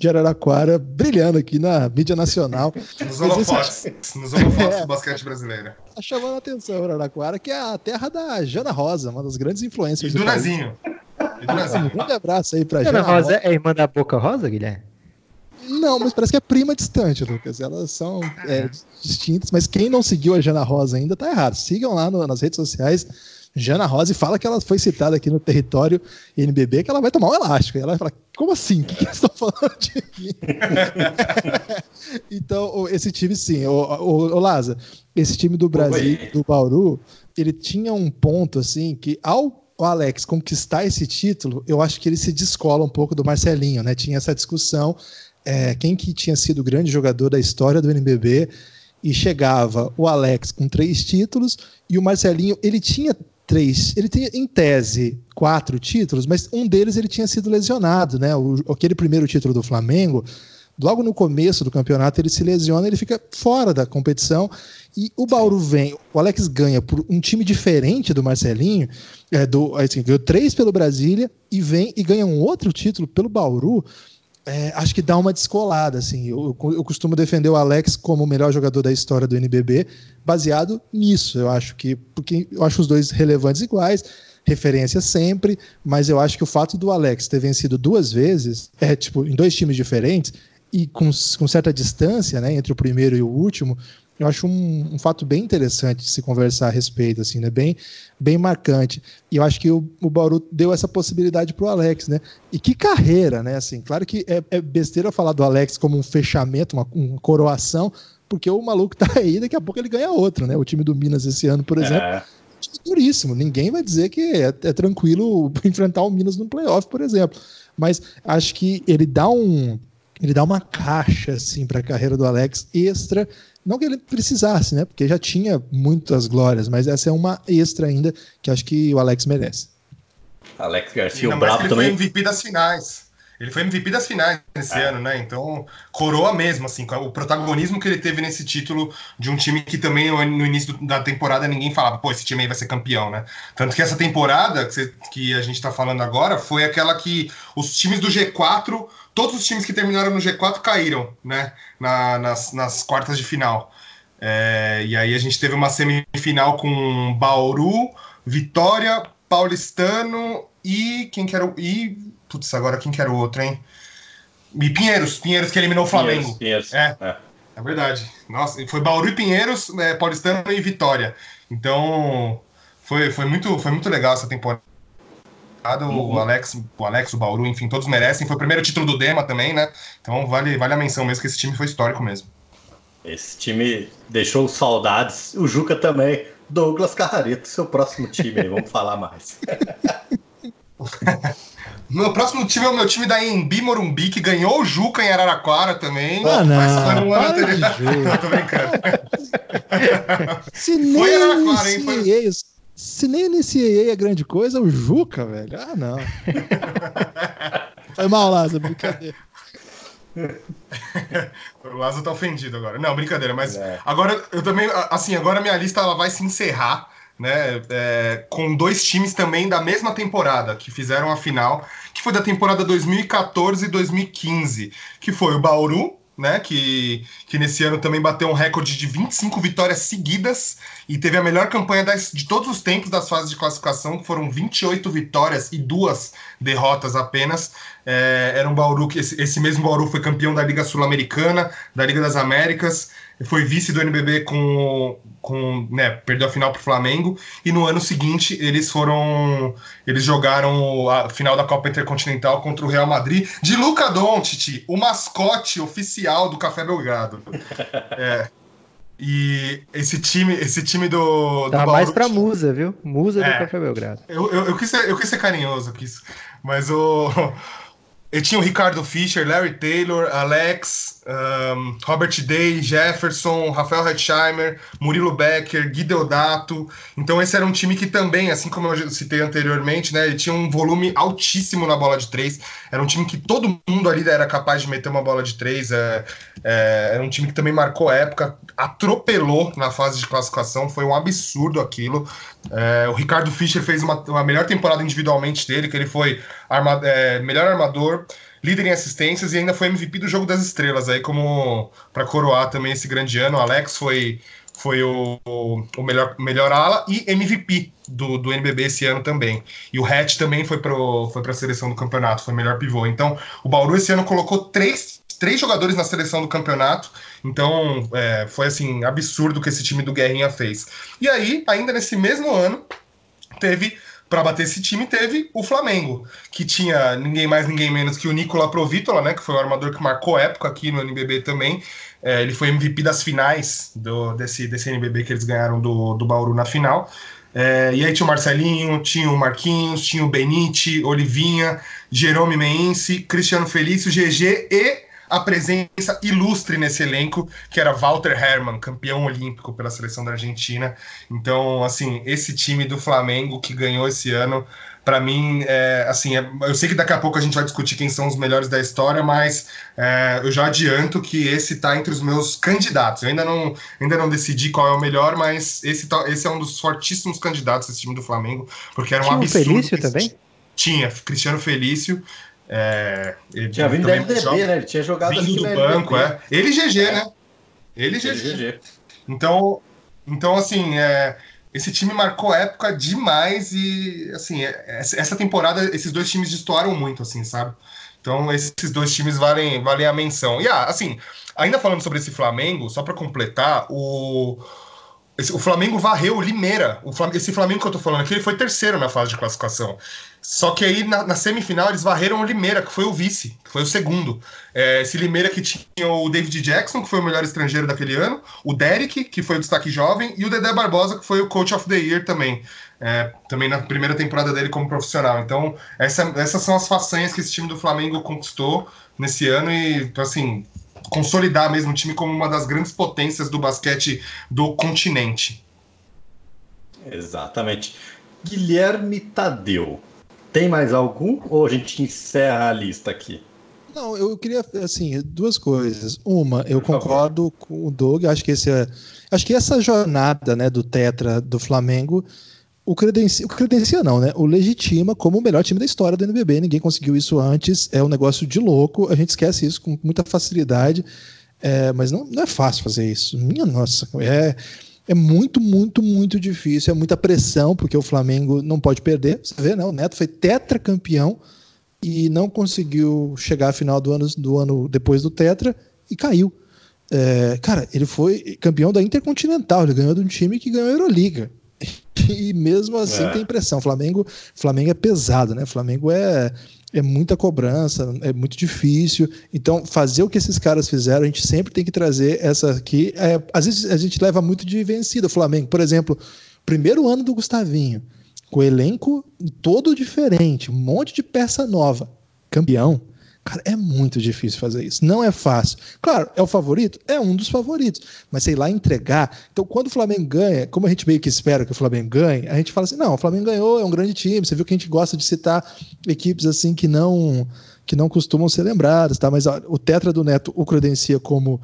de Araraquara brilhando aqui na mídia nacional. Nos holofotes, nos holofotes é, do basquete brasileiro. Tá chamando a atenção Araraquara, que é a terra da Jana Rosa, uma das grandes influências e do. E do Nezinho. Um grande abraço aí pra Jana, Jana Rosa. Rosa. É irmã da Boca Rosa, Guilherme? Não, mas parece que é prima distante, Lucas. Elas são é, distintas, mas quem não seguiu a Jana Rosa ainda tá errado. Sigam lá no, nas redes sociais Jana Rosa e fala que ela foi citada aqui no território NBB, que ela vai tomar um elástico. E ela vai falar: como assim? O que, que eles estão falando de mim? então, esse time, sim, o, o, o Laza, esse time do Brasil, do Bauru, ele tinha um ponto assim que ao o Alex conquistar esse título, eu acho que ele se descola um pouco do Marcelinho, né? Tinha essa discussão é, quem que tinha sido o grande jogador da história do NBB e chegava o Alex com três títulos e o Marcelinho ele tinha três, ele tinha em tese quatro títulos, mas um deles ele tinha sido lesionado, né? O, aquele primeiro título do Flamengo, logo no começo do campeonato ele se lesiona, ele fica fora da competição e o Bauru vem, o Alex ganha por um time diferente do Marcelinho, é, do, assim, ganhou três pelo Brasília e vem e ganha um outro título pelo Bauru é, acho que dá uma descolada. Assim. Eu, eu, costumo defender o Alex como o melhor jogador da história do NBB, baseado nisso. Eu acho que porque eu acho os dois relevantes iguais, referência sempre, mas eu acho que o fato do Alex ter vencido duas vezes, é tipo em dois times diferentes e com, com certa distância, né, entre o primeiro e o último, eu acho um, um, fato bem interessante de se conversar a respeito, assim, né? Bem, bem marcante. E eu acho que o, o Bauru deu essa possibilidade para o Alex, né? E que carreira, né? Assim, claro que é, é besteira falar do Alex como um fechamento, uma, uma, coroação, porque o maluco tá aí, daqui a pouco ele ganha outro, né? O time do Minas esse ano, por exemplo. É. Duríssimo, ninguém vai dizer que é, é tranquilo enfrentar o Minas no playoff, por exemplo. Mas acho que ele dá um, ele dá uma caixa assim para a carreira do Alex extra não que ele precisasse, né? Porque já tinha muitas glórias, mas essa é uma extra ainda que acho que o Alex merece. Alex Garcia, o brabo também. Ele foi MVP das finais. Ele foi MVP das finais esse é. ano, né? Então, coroa mesmo, assim, o protagonismo que ele teve nesse título de um time que também no início da temporada ninguém falava, pô, esse time aí vai ser campeão, né? Tanto que essa temporada que, você, que a gente tá falando agora foi aquela que os times do G4 todos os times que terminaram no G4 caíram, né? Na, nas, nas quartas de final. É, e aí a gente teve uma semifinal com Bauru, Vitória, Paulistano e quem que era o. E. Putz, agora quem que era o outro, hein? E Pinheiros, Pinheiros que eliminou o Flamengo. Pinheiros, Pinheiros. É, é, é. verdade. Nossa, foi Bauru e Pinheiros, é, Paulistano e Vitória. Então, foi, foi, muito, foi muito legal essa temporada. O Alex, o Alex, o Bauru, enfim, todos merecem. Foi o primeiro título do Dema também, né? Então vale, vale a menção mesmo que esse time foi histórico mesmo. Esse time deixou saudades. O Juca também. Douglas Carrareto, seu próximo time aí, vamos falar mais. Meu próximo time é o meu time da Embi Morumbi, que ganhou o Juca em Araraquara também. Ah, não. Mas foi no ano anterior. tô brincando. Se nem foi Araraquara, hein? Foi... Se nem NCAA é grande coisa, o Juca, velho. Ah, não. Foi mal, Lázaro, brincadeira. o Lázaro tá ofendido agora. Não, brincadeira, mas é. agora eu também, assim, agora minha lista ela vai se encerrar, né, é, com dois times também da mesma temporada que fizeram a final, que foi da temporada 2014 e 2015, que foi o Bauru, né? Que, que nesse ano também bateu um recorde de 25 vitórias seguidas e teve a melhor campanha das, de todos os tempos das fases de classificação, que foram 28 vitórias e duas derrotas apenas. É, era um Bauru que esse, esse mesmo Bauru foi campeão da Liga Sul-Americana, da Liga das Américas foi vice do NBB com, com né, perdeu a final para o Flamengo e no ano seguinte eles foram eles jogaram a final da Copa Intercontinental contra o Real Madrid de Luca Doncic, o mascote oficial do Café Belgrado. é. E esse time, esse time do. do Tava mais pra Musa, viu? Musa é, do Café Belgrado. Eu, eu, eu, quis ser, eu quis ser carinhoso, quis. Mas o, eu tinha o Ricardo Fischer, Larry Taylor, Alex, um, Robert Day, Jefferson, Rafael Hetzheimer, Murilo Becker, Gui Deodato. Então esse era um time que também, assim como eu citei anteriormente, né, ele tinha um volume altíssimo na bola de três. Era um time que todo mundo ali era capaz de meter uma bola de três. É, é, era um time que também marcou a época, atropelou na fase de classificação. Foi um absurdo aquilo. É, o Ricardo Fischer fez uma, uma, melhor temporada individualmente dele, que ele foi arma, é, melhor armador, líder em assistências e ainda foi MVP do Jogo das Estrelas, aí como para coroar também esse grande ano. O Alex foi, foi o, o melhor, melhor ala e MVP do, do NBB esse ano também. E o Hatch também foi para foi a seleção do campeonato, foi melhor pivô. Então, o Bauru esse ano colocou três três jogadores na seleção do campeonato. Então, é, foi assim, absurdo o que esse time do Guerrinha fez. E aí, ainda nesse mesmo ano, teve. Para bater esse time, teve o Flamengo, que tinha ninguém mais, ninguém menos que o Nicola Provítola, né? Que foi o armador que marcou época aqui no NBB também. É, ele foi MVP das finais do, desse, desse NBB que eles ganharam do, do Bauru na final. É, e aí tinha o Marcelinho, tinha o Marquinhos, tinha o Benite, Olivinha, Jerome Meense, Cristiano Felício, GG e a presença ilustre nesse elenco, que era Walter Hermann, campeão olímpico pela seleção da Argentina. Então, assim, esse time do Flamengo que ganhou esse ano, para mim, é, assim, é, eu sei que daqui a pouco a gente vai discutir quem são os melhores da história, mas é, eu já adianto que esse está entre os meus candidatos. Eu ainda não, ainda não decidi qual é o melhor, mas esse, tá, esse é um dos fortíssimos candidatos esse time do Flamengo, porque era um Tinha absurdo. Felício também? Tinha, Cristiano Felício. É, ele tinha vindo da LDB, joga, né? Ele tinha jogado vindo do banco, é. Ele GG, é. né? Ele GG. Então, então assim, é, esse time marcou época demais e, assim, é, essa temporada esses dois times destoaram muito, assim, sabe? Então, esses dois times valem, valem a menção. E, ah, assim, ainda falando sobre esse Flamengo, só para completar, o esse, o Flamengo varreu o Limeira. O Flamengo, esse Flamengo que eu tô falando aqui, ele foi terceiro na fase de classificação. Só que aí na, na semifinal eles varreram o Limeira, que foi o vice, que foi o segundo. É, esse Limeira que tinha o David Jackson, que foi o melhor estrangeiro daquele ano, o Derek, que foi o destaque jovem, e o Dedé Barbosa, que foi o Coach of the Year também. É, também na primeira temporada dele como profissional. Então, essa, essas são as façanhas que esse time do Flamengo conquistou nesse ano e, assim, consolidar mesmo o time como uma das grandes potências do basquete do continente. Exatamente. Guilherme Tadeu, tem mais algum ou a gente encerra a lista aqui? Não, eu queria assim duas coisas. Uma, eu concordo com o Doug. Acho que esse é, acho que essa jornada, né, do Tetra do Flamengo o credencia, o credencia não, né? O legitima como o melhor time da história do NBB. Ninguém conseguiu isso antes. É um negócio de louco. A gente esquece isso com muita facilidade. É, mas não, não é fácil fazer isso. Minha nossa, é, é muito, muito, muito difícil. É muita pressão, porque o Flamengo não pode perder. Você vê, né? O Neto foi tetracampeão e não conseguiu chegar à final do ano, do ano depois do Tetra e caiu. É, cara, ele foi campeão da Intercontinental, ele ganhou de um time que ganhou a Euroliga. e mesmo assim é. tem pressão. Flamengo, Flamengo é pesado, né? Flamengo é, é muita cobrança, é muito difícil. Então, fazer o que esses caras fizeram, a gente sempre tem que trazer essa aqui. É, às vezes a gente leva muito de vencido o Flamengo. Por exemplo, primeiro ano do Gustavinho, com o elenco todo diferente, um monte de peça nova, campeão. Cara, é muito difícil fazer isso. Não é fácil. Claro, é o favorito? É um dos favoritos. Mas sei lá, entregar. Então, quando o Flamengo ganha, como a gente meio que espera que o Flamengo ganhe, a gente fala assim: não, o Flamengo ganhou, é um grande time. Você viu que a gente gosta de citar equipes assim que não que não costumam ser lembradas, tá? Mas ó, o Tetra do Neto o credencia como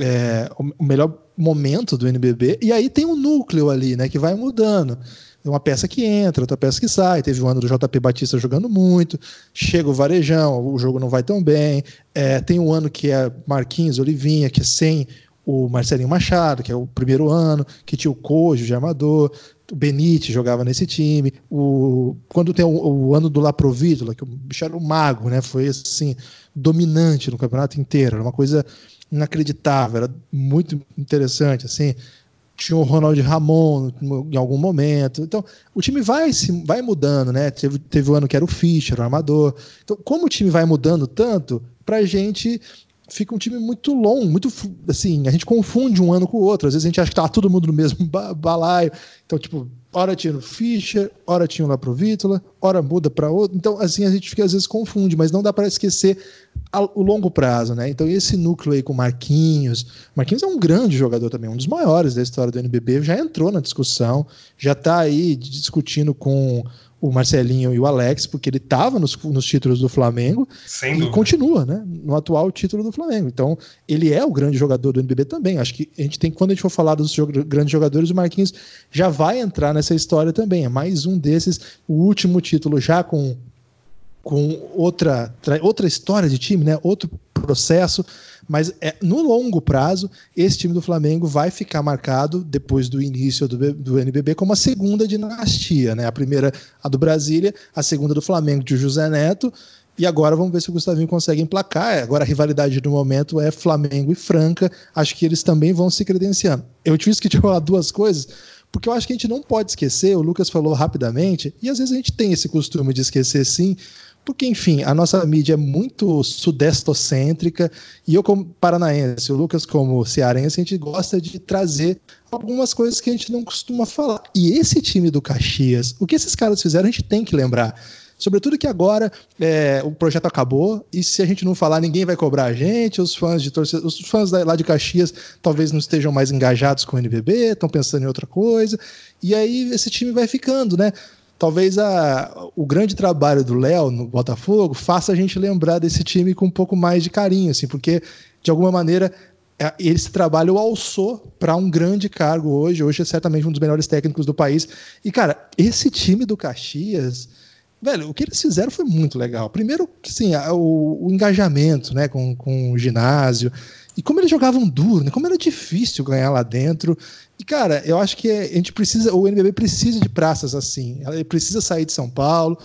é, o melhor momento do NBB, e aí tem um núcleo ali, né, que vai mudando. Tem uma peça que entra, outra peça que sai. Teve o ano do JP Batista jogando muito. Chega o Varejão, o jogo não vai tão bem. É, tem um ano que é Marquinhos, Olivinha, que é sem o Marcelinho Machado, que é o primeiro ano, que tinha o Cojo de armador, o Benite jogava nesse time. O, quando tem o, o ano do Laprovítola, que o bicho era um mago, né? Foi assim, dominante no campeonato inteiro. Era uma coisa inacreditável, era muito interessante, assim tinha o Ronald Ramon em algum momento. Então, o time vai se vai mudando, né? Teve, teve o ano que era o Fischer, o armador. Então, como o time vai mudando tanto, pra gente fica um time muito longo, muito assim, a gente confunde um ano com o outro. Às vezes a gente acha que tá todo mundo no mesmo balaio. Então, tipo, hora tinha o Fischer, hora tinha o Laprovítola, hora muda para outro. Então, assim, a gente fica às vezes confunde, mas não dá para esquecer o longo prazo, né? Então, esse núcleo aí com Marquinhos. Marquinhos é um grande jogador também, um dos maiores da história do NBB, já entrou na discussão, já está aí discutindo com o Marcelinho e o Alex, porque ele estava nos, nos, títulos do Flamengo Sem e continua, né? No atual título do Flamengo. Então, ele é o grande jogador do NBB também. Acho que a gente tem, quando a gente for falar dos grandes jogadores, o Marquinhos já vai entrar nessa história também. É mais um desses, o último título já com com outra, outra história de time, né? outro processo, mas é, no longo prazo, esse time do Flamengo vai ficar marcado, depois do início do, do NBB, como a segunda dinastia. Né? A primeira, a do Brasília, a segunda do Flamengo, de José Neto, e agora vamos ver se o Gustavinho consegue emplacar. Agora a rivalidade do momento é Flamengo e Franca. Acho que eles também vão se credenciando. Eu disse que tinha falar duas coisas, porque eu acho que a gente não pode esquecer, o Lucas falou rapidamente, e às vezes a gente tem esse costume de esquecer sim, porque, enfim, a nossa mídia é muito sudestocêntrica e eu, como paranaense, o Lucas, como cearense, a gente gosta de trazer algumas coisas que a gente não costuma falar. E esse time do Caxias, o que esses caras fizeram, a gente tem que lembrar. Sobretudo que agora é, o projeto acabou e se a gente não falar, ninguém vai cobrar a gente. Os fãs de torcida, os fãs lá de Caxias talvez não estejam mais engajados com o NBB, estão pensando em outra coisa. E aí esse time vai ficando, né? Talvez a, o grande trabalho do Léo no Botafogo faça a gente lembrar desse time com um pouco mais de carinho, assim, porque de alguma maneira é, esse trabalho alçou para um grande cargo hoje. Hoje é certamente um dos melhores técnicos do país. E, cara, esse time do Caxias, velho, o que eles fizeram foi muito legal. Primeiro, sim, o, o engajamento né, com, com o ginásio. E como eles jogavam duro, né? Como era difícil ganhar lá dentro. E, cara, eu acho que a gente precisa, o NBB precisa de praças assim. Ele precisa sair de São Paulo,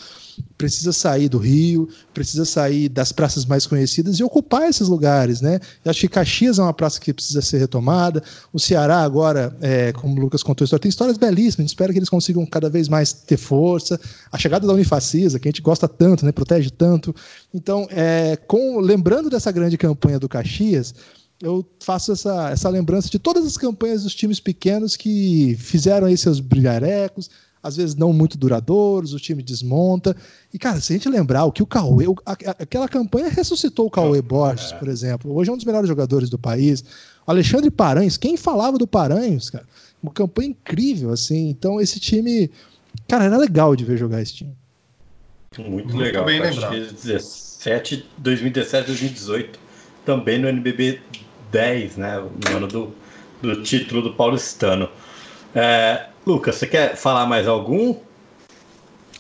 precisa sair do Rio, precisa sair das praças mais conhecidas e ocupar esses lugares, né? Eu acho que Caxias é uma praça que precisa ser retomada. O Ceará agora, é, como o Lucas contou a história, tem histórias belíssimas. A gente espera que eles consigam cada vez mais ter força. A chegada da Unifacisa, que a gente gosta tanto, né? Protege tanto. Então, é, com, lembrando dessa grande campanha do Caxias, eu faço essa, essa lembrança de todas as campanhas dos times pequenos que fizeram aí seus brilharecos, às vezes não muito duradouros, o time desmonta. E, cara, se a gente lembrar o que o Cauê. O, a, aquela campanha ressuscitou o Cauê Borges, por exemplo. Hoje é um dos melhores jogadores do país. O Alexandre Paranhos, quem falava do Paranhos, cara? Uma campanha incrível, assim. Então, esse time. Cara, era legal de ver jogar esse time. Muito, muito legal. Bem lembrado. 17, 2017, 2018. Também no NBB 10, né? No ano do, do título do paulistano. É, Lucas, você quer falar mais algum?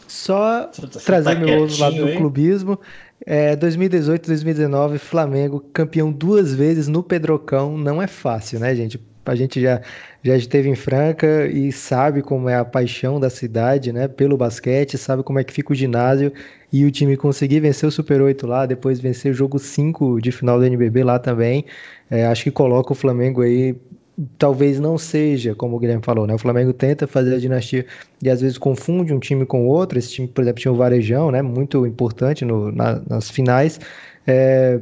Só trazer tá meu outro lado do clubismo. É, 2018, 2019, Flamengo campeão duas vezes no Pedrocão. Não é fácil, né, gente? A gente já, já esteve em Franca e sabe como é a paixão da cidade, né? Pelo basquete, sabe como é que fica o ginásio e o time conseguir vencer o Super 8 lá, depois vencer o jogo 5 de final do NBB lá também. É, acho que coloca o Flamengo aí talvez não seja, como o Guilherme falou, né? O Flamengo tenta fazer a dinastia e às vezes confunde um time com outro. Esse time, por exemplo, tinha o Varejão, né? Muito importante no, na, nas finais. É,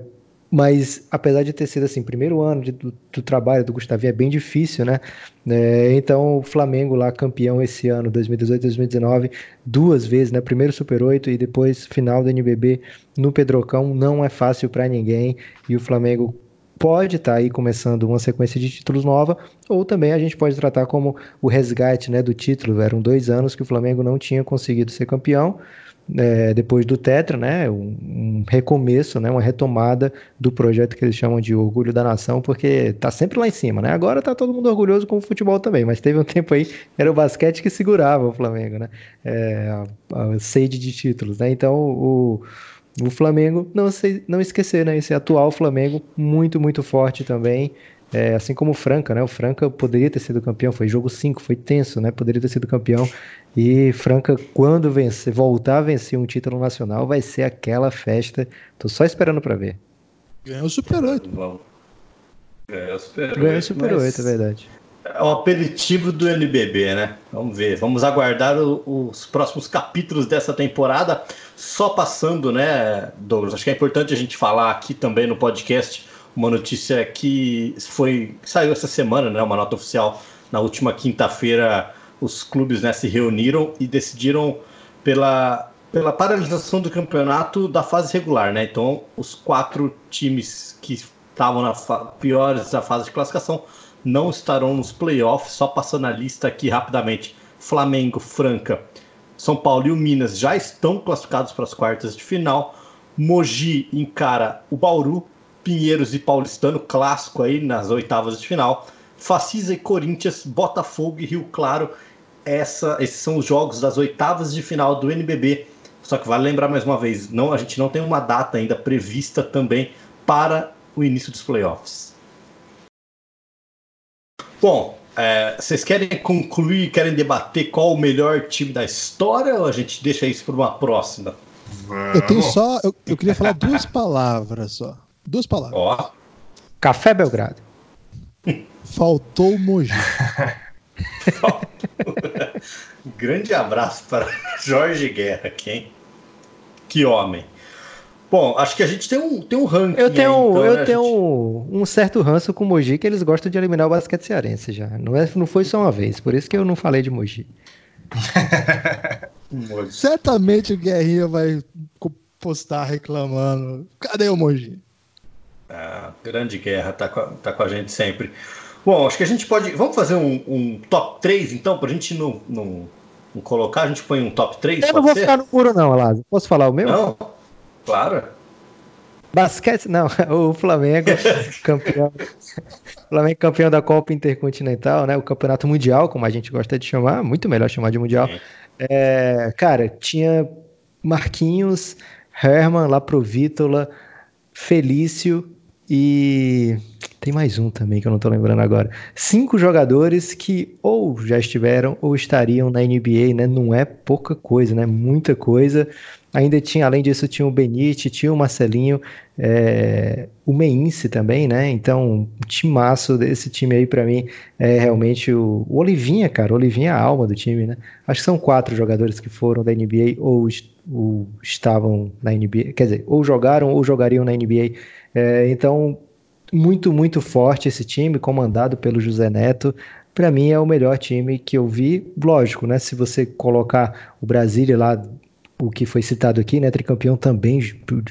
mas apesar de ter sido assim, primeiro ano de, do, do, trabalho do Gustavinho é bem difícil, né? É, então o Flamengo lá campeão esse ano, 2018, 2019, duas vezes, né? Primeiro Super 8 e depois final do NBB no Pedrocão, não é fácil para ninguém e o Flamengo pode estar tá aí começando uma sequência de títulos nova, ou também a gente pode tratar como o resgate né, do título. Eram dois anos que o Flamengo não tinha conseguido ser campeão. É, depois do Tetra, né, um, um recomeço, né, uma retomada do projeto que eles chamam de Orgulho da Nação, porque tá sempre lá em cima, né? Agora tá todo mundo orgulhoso com o futebol também, mas teve um tempo aí era o basquete que segurava o Flamengo, né? É, a, a sede de títulos, né? Então o, o Flamengo, não, não esquecer, né? Esse atual Flamengo muito, muito forte também. É, assim como o Franca, né? O Franca poderia ter sido campeão, foi jogo 5, foi tenso, né? Poderia ter sido campeão. E Franca, quando vencer, voltar a vencer um título nacional, vai ser aquela festa. Tô só esperando para ver. Ganhou o Super 8. Ganhou o Super 8. Ganhou o Super 8, é verdade. É o aperitivo do NBB, né? Vamos ver. Vamos aguardar o, os próximos capítulos dessa temporada. Só passando, né, Douglas? Acho que é importante a gente falar aqui também no podcast uma notícia que foi saiu essa semana, né? Uma nota oficial na última quinta-feira. Os clubes né, se reuniram e decidiram pela, pela paralisação do campeonato da fase regular, né? Então, os quatro times que estavam na piores da fase de classificação não estarão nos playoffs. Só passando a lista aqui rapidamente: Flamengo, Franca, São Paulo e o Minas já estão classificados para as quartas de final. Mogi encara o Bauru, Pinheiros e Paulistano, clássico aí nas oitavas de final. Facisa e Corinthians, Botafogo e Rio Claro. Essa, esses são os jogos das oitavas de final do NBB. Só que vale lembrar mais uma vez, não, a gente não tem uma data ainda prevista também para o início dos playoffs. Bom, é, vocês querem concluir, querem debater qual o melhor time da história ou a gente deixa isso para uma próxima? Eu tenho só, eu, eu queria falar duas palavras só. Duas palavras. Ó. Café Belgrado. Faltou Mogi. Grande abraço para Jorge Guerra, quem? Que homem. Bom, acho que a gente tem um, tem um ranking. Eu tenho, aí, então, eu né, tenho gente... um certo ranço com o Mogi que eles gostam de eliminar o basquete cearense já. Não, é, não foi só uma vez, por isso que eu não falei de Mogi. Certamente o Guerrinha vai postar reclamando. Cadê o Mogi? Ah, grande guerra, tá com, a, tá com a gente sempre. Bom, acho que a gente pode. Vamos fazer um, um top 3 então, pra gente não, não, não, colocar, a gente põe um top 3? Eu não vou ser? ficar no muro, não, Lázaro. Posso falar o meu? Não. Claro. Basquete, não, o Flamengo campeão. Flamengo campeão da Copa Intercontinental, né? O Campeonato Mundial, como a gente gosta de chamar, muito melhor chamar de Mundial. É, cara, tinha Marquinhos, Herman, Laprovítola, Felício e tem mais um também que eu não tô lembrando agora. Cinco jogadores que ou já estiveram ou estariam na NBA, né? Não é pouca coisa, né? Muita coisa. Ainda tinha, além disso, tinha o Benite, tinha o Marcelinho, é, o Meince também, né? Então, um timaço desse time aí para mim é realmente o, o, Olivinha, cara. O Olivinha é a alma do time, né? Acho que são quatro jogadores que foram da NBA ou, ou estavam na NBA, quer dizer, ou jogaram ou jogariam na NBA. É, então, muito, muito forte esse time, comandado pelo José Neto. Para mim é o melhor time que eu vi. Lógico, né? Se você colocar o Brasília lá o que foi citado aqui, né? Tricampeão também,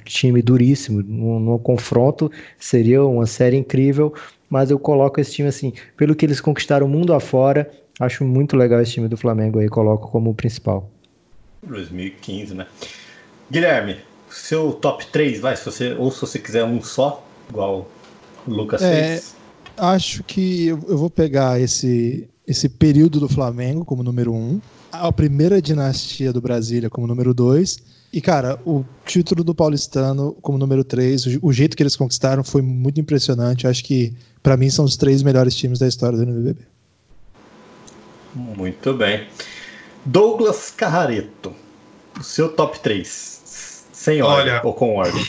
time duríssimo, no, no, confronto, seria uma série incrível, mas eu coloco esse time assim, pelo que eles conquistaram o mundo afora, acho muito legal esse time do Flamengo aí, coloco como principal. 2015, né? Guilherme, seu top 3, vai, se você, ou se você quiser um só, igual o Lucas é, fez. Acho que eu, eu vou pegar esse, esse período do Flamengo como número 1. Um a primeira dinastia do Brasília como número 2. E, cara, o título do Paulistano como número 3, o, jeito que eles conquistaram foi muito impressionante. Acho que, para mim, são os três melhores times da história do NBB. Muito bem. Douglas Carrareto, o seu top 3. Sem ordem Olha, ou com ordem?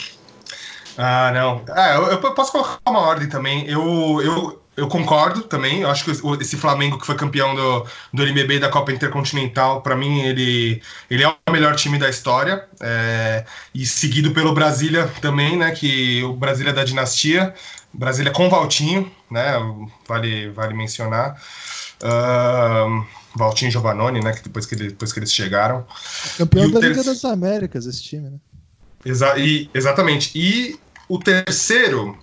Ah, não. Ah, eu, eu posso colocar uma ordem também. Eu, eu, eu concordo também. Eu acho que esse Flamengo que foi campeão do, do NBB da Copa Intercontinental, para mim, ele, ele é o melhor time da história. É, e seguido pelo Brasília também, né? Que o Brasília da dinastia. Brasília com Valtinho, né? Vale, vale mencionar. Uh, Valtinho Giovannone, né? Que depois que, ele, depois que eles chegaram. Campeão da ter... Liga das Américas, esse time, né? Exa e, exatamente. E o terceiro,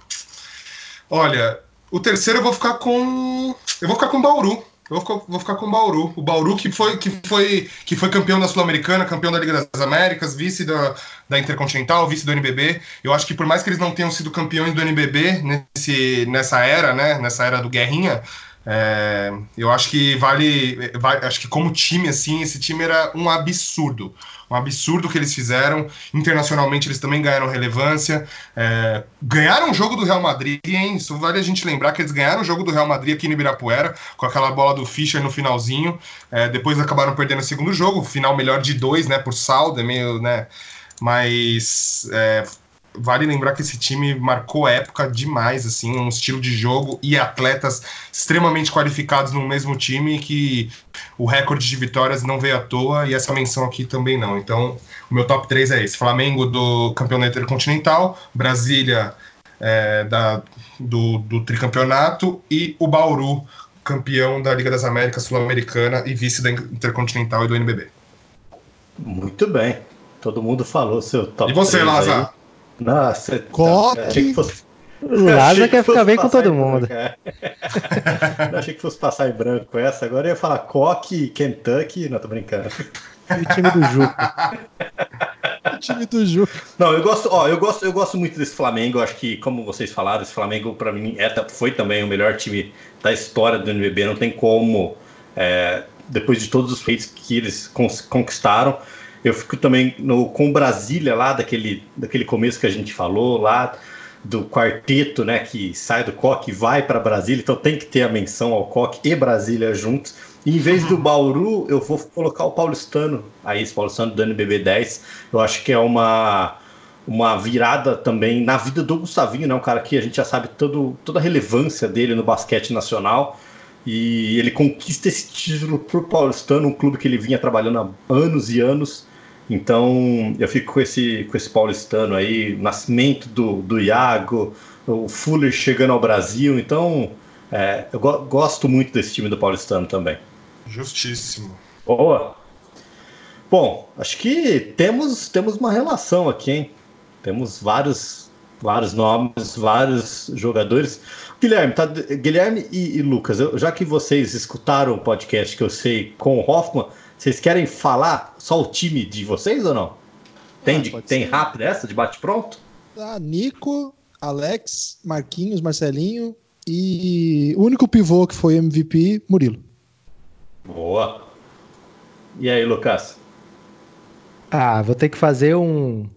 olha, o terceiro eu vou ficar com. Eu vou ficar com Bauru. Eu vou, vou ficar com o Bauru. O Bauru que foi, que foi, que foi campeão da Sul-Americana, campeão da Liga das Américas, vice da, da Intercontinental, vice do NBB. Eu acho que por mais que eles não tenham sido campeões do NBB nesse, nessa era, né, nessa era do Guerrinha, é, eu acho que vale, vale, acho que como time assim, esse time era um absurdo, um absurdo que eles fizeram. Internacionalmente eles também ganharam relevância, é, ganharam o jogo do Real Madrid, hein? Isso vale a gente lembrar que eles ganharam o jogo do Real Madrid aqui no Ibirapuera com aquela bola do Fischer no finalzinho. É, depois acabaram perdendo o segundo jogo, final melhor de dois, né? Por saldo, é meio, né? Mas é, vale lembrar que esse time marcou época demais, assim, um estilo de jogo e atletas extremamente qualificados no mesmo time que o recorde de vitórias não veio à toa e essa menção aqui também não. Então, o meu top 3 é esse: Flamengo do campeonato intercontinental, Brasília é, da, do, do tricampeonato e o Bauru, campeão da Liga das Américas Sul-Americana e vice da Intercontinental e do NBB. Muito bem. Todo mundo falou seu top. E você, Lázaro? Nossa, Coque. Achei que fosse... Lázaro quer ficar bem com todo mundo. Não achei que fosse passar em branco essa. Agora eu ia falar Coque, Kentucky. Não, tô brincando. E o time do Juco. o time do Juco. Não, eu gosto, ó, eu gosto, eu gosto muito desse Flamengo. Acho que, como vocês falaram, esse Flamengo para mim é, foi também o melhor time da história do NBB. Não tem como, é, depois de todos os feitos que eles conquistaram, eu fico também no, com Brasília lá, daquele, daquele começo que a gente falou, lá do quarteto, né, que sai do Coque e vai para Brasília, então tem que ter a menção ao Coque e Brasília juntos. E em vez do Bauru, eu vou colocar o paulistano, aí esse paulistano do NBB 10. Eu acho que é uma uma virada também na vida do Gustavinho, né? Um cara que a gente já sabe todo, toda a relevância dele no basquete nacional. E ele conquista esse título pro Paulistano, um clube que ele vinha trabalhando há anos e anos. Então eu fico com esse, com esse paulistano aí, nascimento do, do Iago, o Fuller chegando ao Brasil. Então é, eu go gosto muito desse time do paulistano também. Justíssimo. Boa. Bom, acho que temos, temos uma relação aqui, hein? Temos vários, vários nomes, vários jogadores. Guilherme, tá, Guilherme e, e Lucas, eu, já que vocês escutaram o podcast que eu sei com o Hoffman, vocês querem falar só o time de vocês ou não? Tem, ah, de, tem rápido essa, de bate-pronto? Ah, Nico, Alex, Marquinhos, Marcelinho e o único pivô que foi MVP, Murilo. Boa. E aí, Lucas? Ah, vou ter que fazer um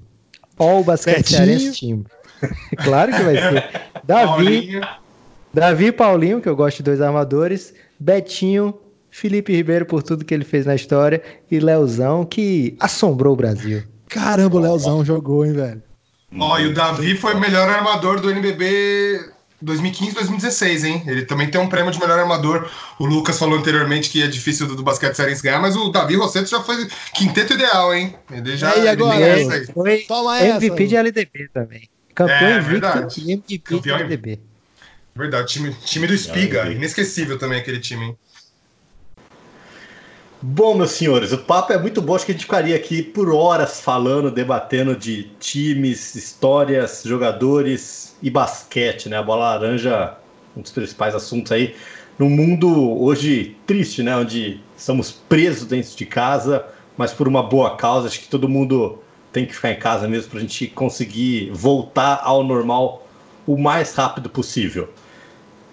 All Basquete Team. claro que vai ser. Davi, Paulinho. Davi e Paulinho, que eu gosto de dois armadores. Betinho, Felipe Ribeiro por tudo que ele fez na história e Leozão que assombrou o Brasil. Caramba, o Leozão jogou, hein, velho. Ó, oh, e o Davi foi o melhor armador do NBB 2015, 2016, hein? Ele também tem um prêmio de melhor armador. O Lucas falou anteriormente que é difícil do, do basquete cearense ganhar, mas o Davi Rosseto já foi quinteto ideal, hein? Ele já e agora, ele foi Toma MVP essa, de LDB também. Campeão é, invicto e MVP Campeão de LDB. Verdade, time, time do Espiga. Inesquecível também aquele time, hein? Bom, meus senhores, o papo é muito bom. Acho que a gente ficaria aqui por horas falando, debatendo de times, histórias, jogadores e basquete, né? A bola laranja, um dos principais assuntos aí. Num mundo hoje triste, né? Onde estamos presos dentro de casa, mas por uma boa causa. Acho que todo mundo tem que ficar em casa mesmo para a gente conseguir voltar ao normal o mais rápido possível.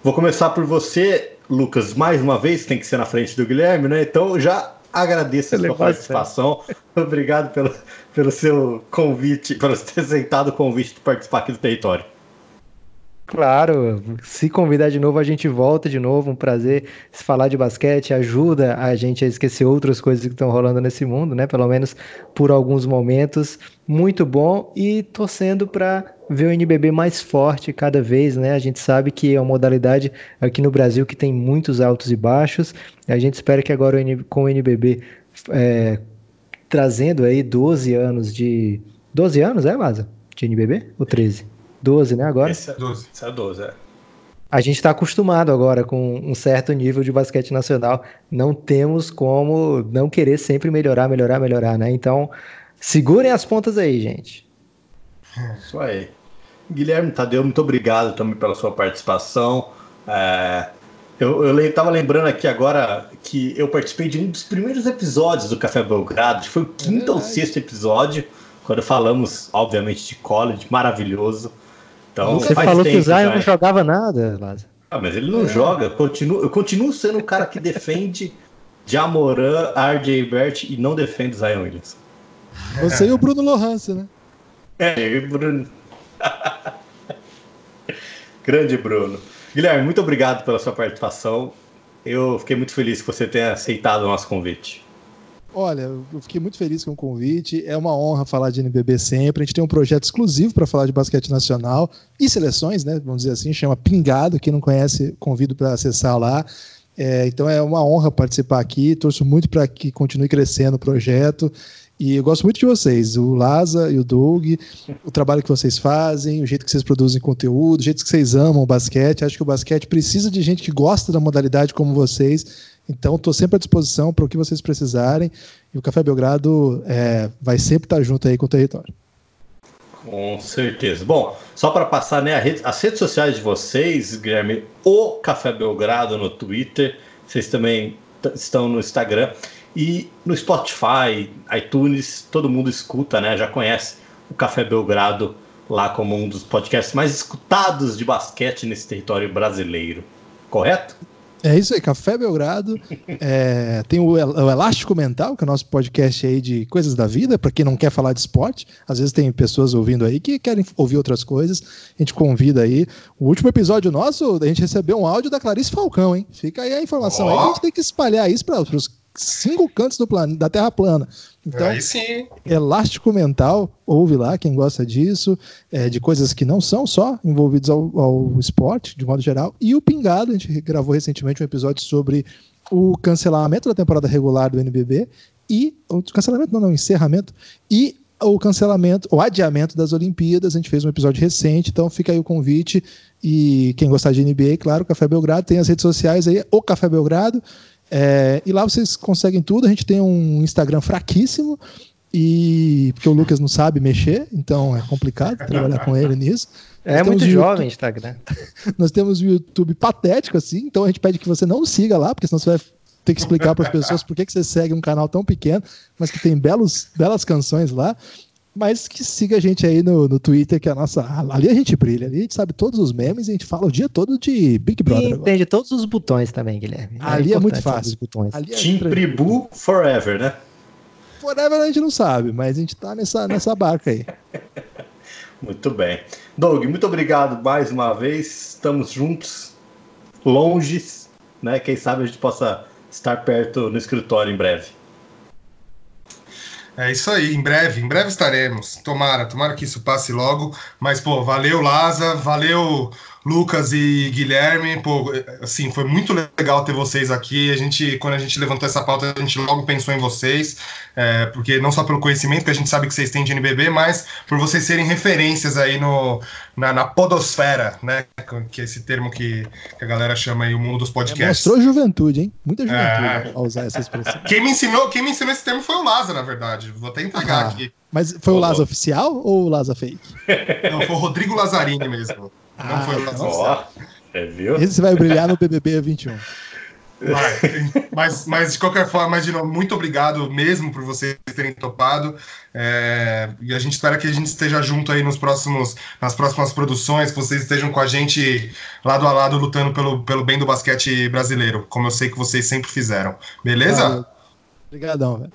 Vou começar por você, Lucas, mais uma vez, tem que ser na frente do Guilherme, né? Então já agradeço a sua participação. Obrigado pelo, pelo seu convite, pelo ter aceitado o convite de participar aqui do território. Claro, se convidar de novo, a gente volta de novo. Um prazer se falar de basquete, ajuda a gente a esquecer outras coisas que estão rolando nesse mundo, né? Pelo menos por alguns momentos. Muito bom e torcendo para ver o NBB mais forte cada vez, né? A gente sabe que é uma modalidade aqui no Brasil que tem muitos altos e baixos. A gente espera que agora com o NBB é, trazendo aí 12 anos de. 12 anos, é, Maza? De NBB? Ou 13? 12, né, agora? Esse é 12, esse é 12, é. A gente está acostumado agora com um certo nível de basquete nacional. Não temos como não querer sempre melhorar, melhorar, melhorar, né? Então, segurem as pontas aí, gente. Isso aí. Guilherme Tadeu, muito obrigado também pela sua participação. É, Eu, eu tava lembrando aqui agora que eu participei de um dos primeiros episódios do Café Belgrado, foi o quinto é ou sexto episódio, quando falamos, obviamente, de college, maravilhoso. Então, Você falou que o Zion não jogava nada, Lázaro. Ah, mas ele não é. joga. Eu continuo, eu continuo sendo o cara que defende Jamoran, RJ Bert e não defende Zion Williams. Você e o Bruno Lohance, né? É, eu e o Bruno. Grande Bruno. Guilherme, muito obrigado pela sua participação. Eu fiquei muito feliz que você tenha aceitado o nosso convite. Olha, eu fiquei muito feliz com o convite. É uma honra falar de NBB sempre. A gente tem um projeto exclusivo para falar de basquete nacional e seleções, né? Vamos dizer assim, chama Pingado. Quem não conhece, convido para acessar lá. É, então é uma honra participar aqui. Torço muito para que continue crescendo o projeto. E eu gosto muito de vocês, o Laza e o Doug, o trabalho que vocês fazem, o jeito que vocês produzem conteúdo, o jeito que vocês amam o basquete. Acho que o basquete precisa de gente que gosta da modalidade como vocês. Então, estou sempre à disposição para o que vocês precisarem. E o Café Belgrado é, vai sempre estar junto aí com o território. Com certeza. Bom, só para passar né, rede, as redes sociais de vocês, Guilherme, o Café Belgrado no Twitter, vocês também estão no Instagram. E no Spotify, iTunes, todo mundo escuta, né? Já conhece o Café Belgrado lá como um dos podcasts mais escutados de basquete nesse território brasileiro. Correto? É isso aí, Café Belgrado. É, tem o, o, Elástico Mental, que é o nosso podcast aí de coisas da vida, para quem não quer falar de esporte. Às vezes tem pessoas ouvindo aí que querem ouvir outras coisas. A gente convida aí. O último episódio nosso, a gente recebeu um áudio da Clarice Falcão, hein? Fica aí a informação oh. aí. A gente tem que espalhar isso para os cinco cantos do planeta, da Terra plana. Então, Aí sim. elástico mental, ouve lá quem gosta disso, é, de coisas que não são só envolvidas ao, ao, esporte, de modo geral. E o Pingado, a gente gravou recentemente um episódio sobre o cancelamento da temporada regular do NBB e o cancelamento, não, não, encerramento e o cancelamento, o adiamento das Olimpíadas. A gente fez um episódio recente, então fica aí o convite. E quem gostar de NBA, claro, Café Belgrado tem as redes sociais aí, o Café Belgrado. É, e lá vocês conseguem tudo. A gente tem um Instagram fraquíssimo, e porque o Lucas não sabe mexer, então é complicado trabalhar com ele nisso. É muito jovem o Instagram. Nós temos o YouTube patético assim, então a gente pede que você não siga lá, porque senão você vai ter que explicar para as pessoas por que, que você segue um canal tão pequeno, mas que tem belos, belas canções lá mas que siga a gente aí no, no Twitter, que é a nossa. Ali a gente brilha, ali a gente sabe todos os memes e a gente fala o dia todo de Big Brother. E entende todos os botões também, Guilherme. Ali é, é muito fácil. Os botões. Ali é Team Pribu Forever, né? Forever a gente não sabe, mas a gente tá nessa, nessa barca aí. muito bem. Doug, muito obrigado mais uma vez. Estamos juntos, longes, né? Quem sabe a gente possa estar perto no escritório em breve. É isso aí, em breve, em breve estaremos. Tomara, tomara que isso passe logo. Mas, pô, valeu, Laza, valeu, Lucas e Guilherme, pô, assim, foi muito legal ter vocês aqui. A gente, quando a gente levantou essa pauta, a gente logo pensou em vocês, é, porque não só pelo conhecimento que a gente sabe que vocês têm de NBB, mas por vocês serem referências aí no, na, na podosfera, né? Que é esse termo que, que, a galera chama aí o mundo dos podcasts. É, mostrou juventude, hein? Muita juventude é... a usar essa expressão. Quem me ensinou, quem me ensinou esse termo foi o Laza, na verdade. Vou até entregar ah, aqui. Mas foi o Laza oficial ou o Laza fake? Não, foi o Rodrigo Lazarini mesmo. Não ah, foi o então, é, viu? Esse vai brilhar no BBB 21. mas, mas de qualquer forma, de novo, muito obrigado mesmo por vocês terem topado. É, e a gente espera que a gente esteja junto aí nos próximos, nas próximas produções, que vocês estejam com a gente lado a lado lutando pelo, pelo bem do basquete brasileiro, como eu sei que vocês sempre fizeram. Beleza? Obrigadão, velho.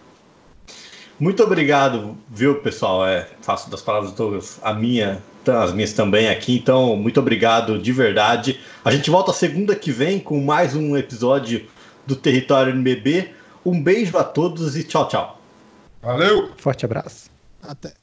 Muito obrigado, viu, pessoal? É, faço das palavras todas a minha, as minhas também aqui. Então, muito obrigado de verdade. A gente volta segunda que vem com mais um episódio do Território NBB. Um beijo a todos e tchau, tchau. Valeu! Forte abraço. Até.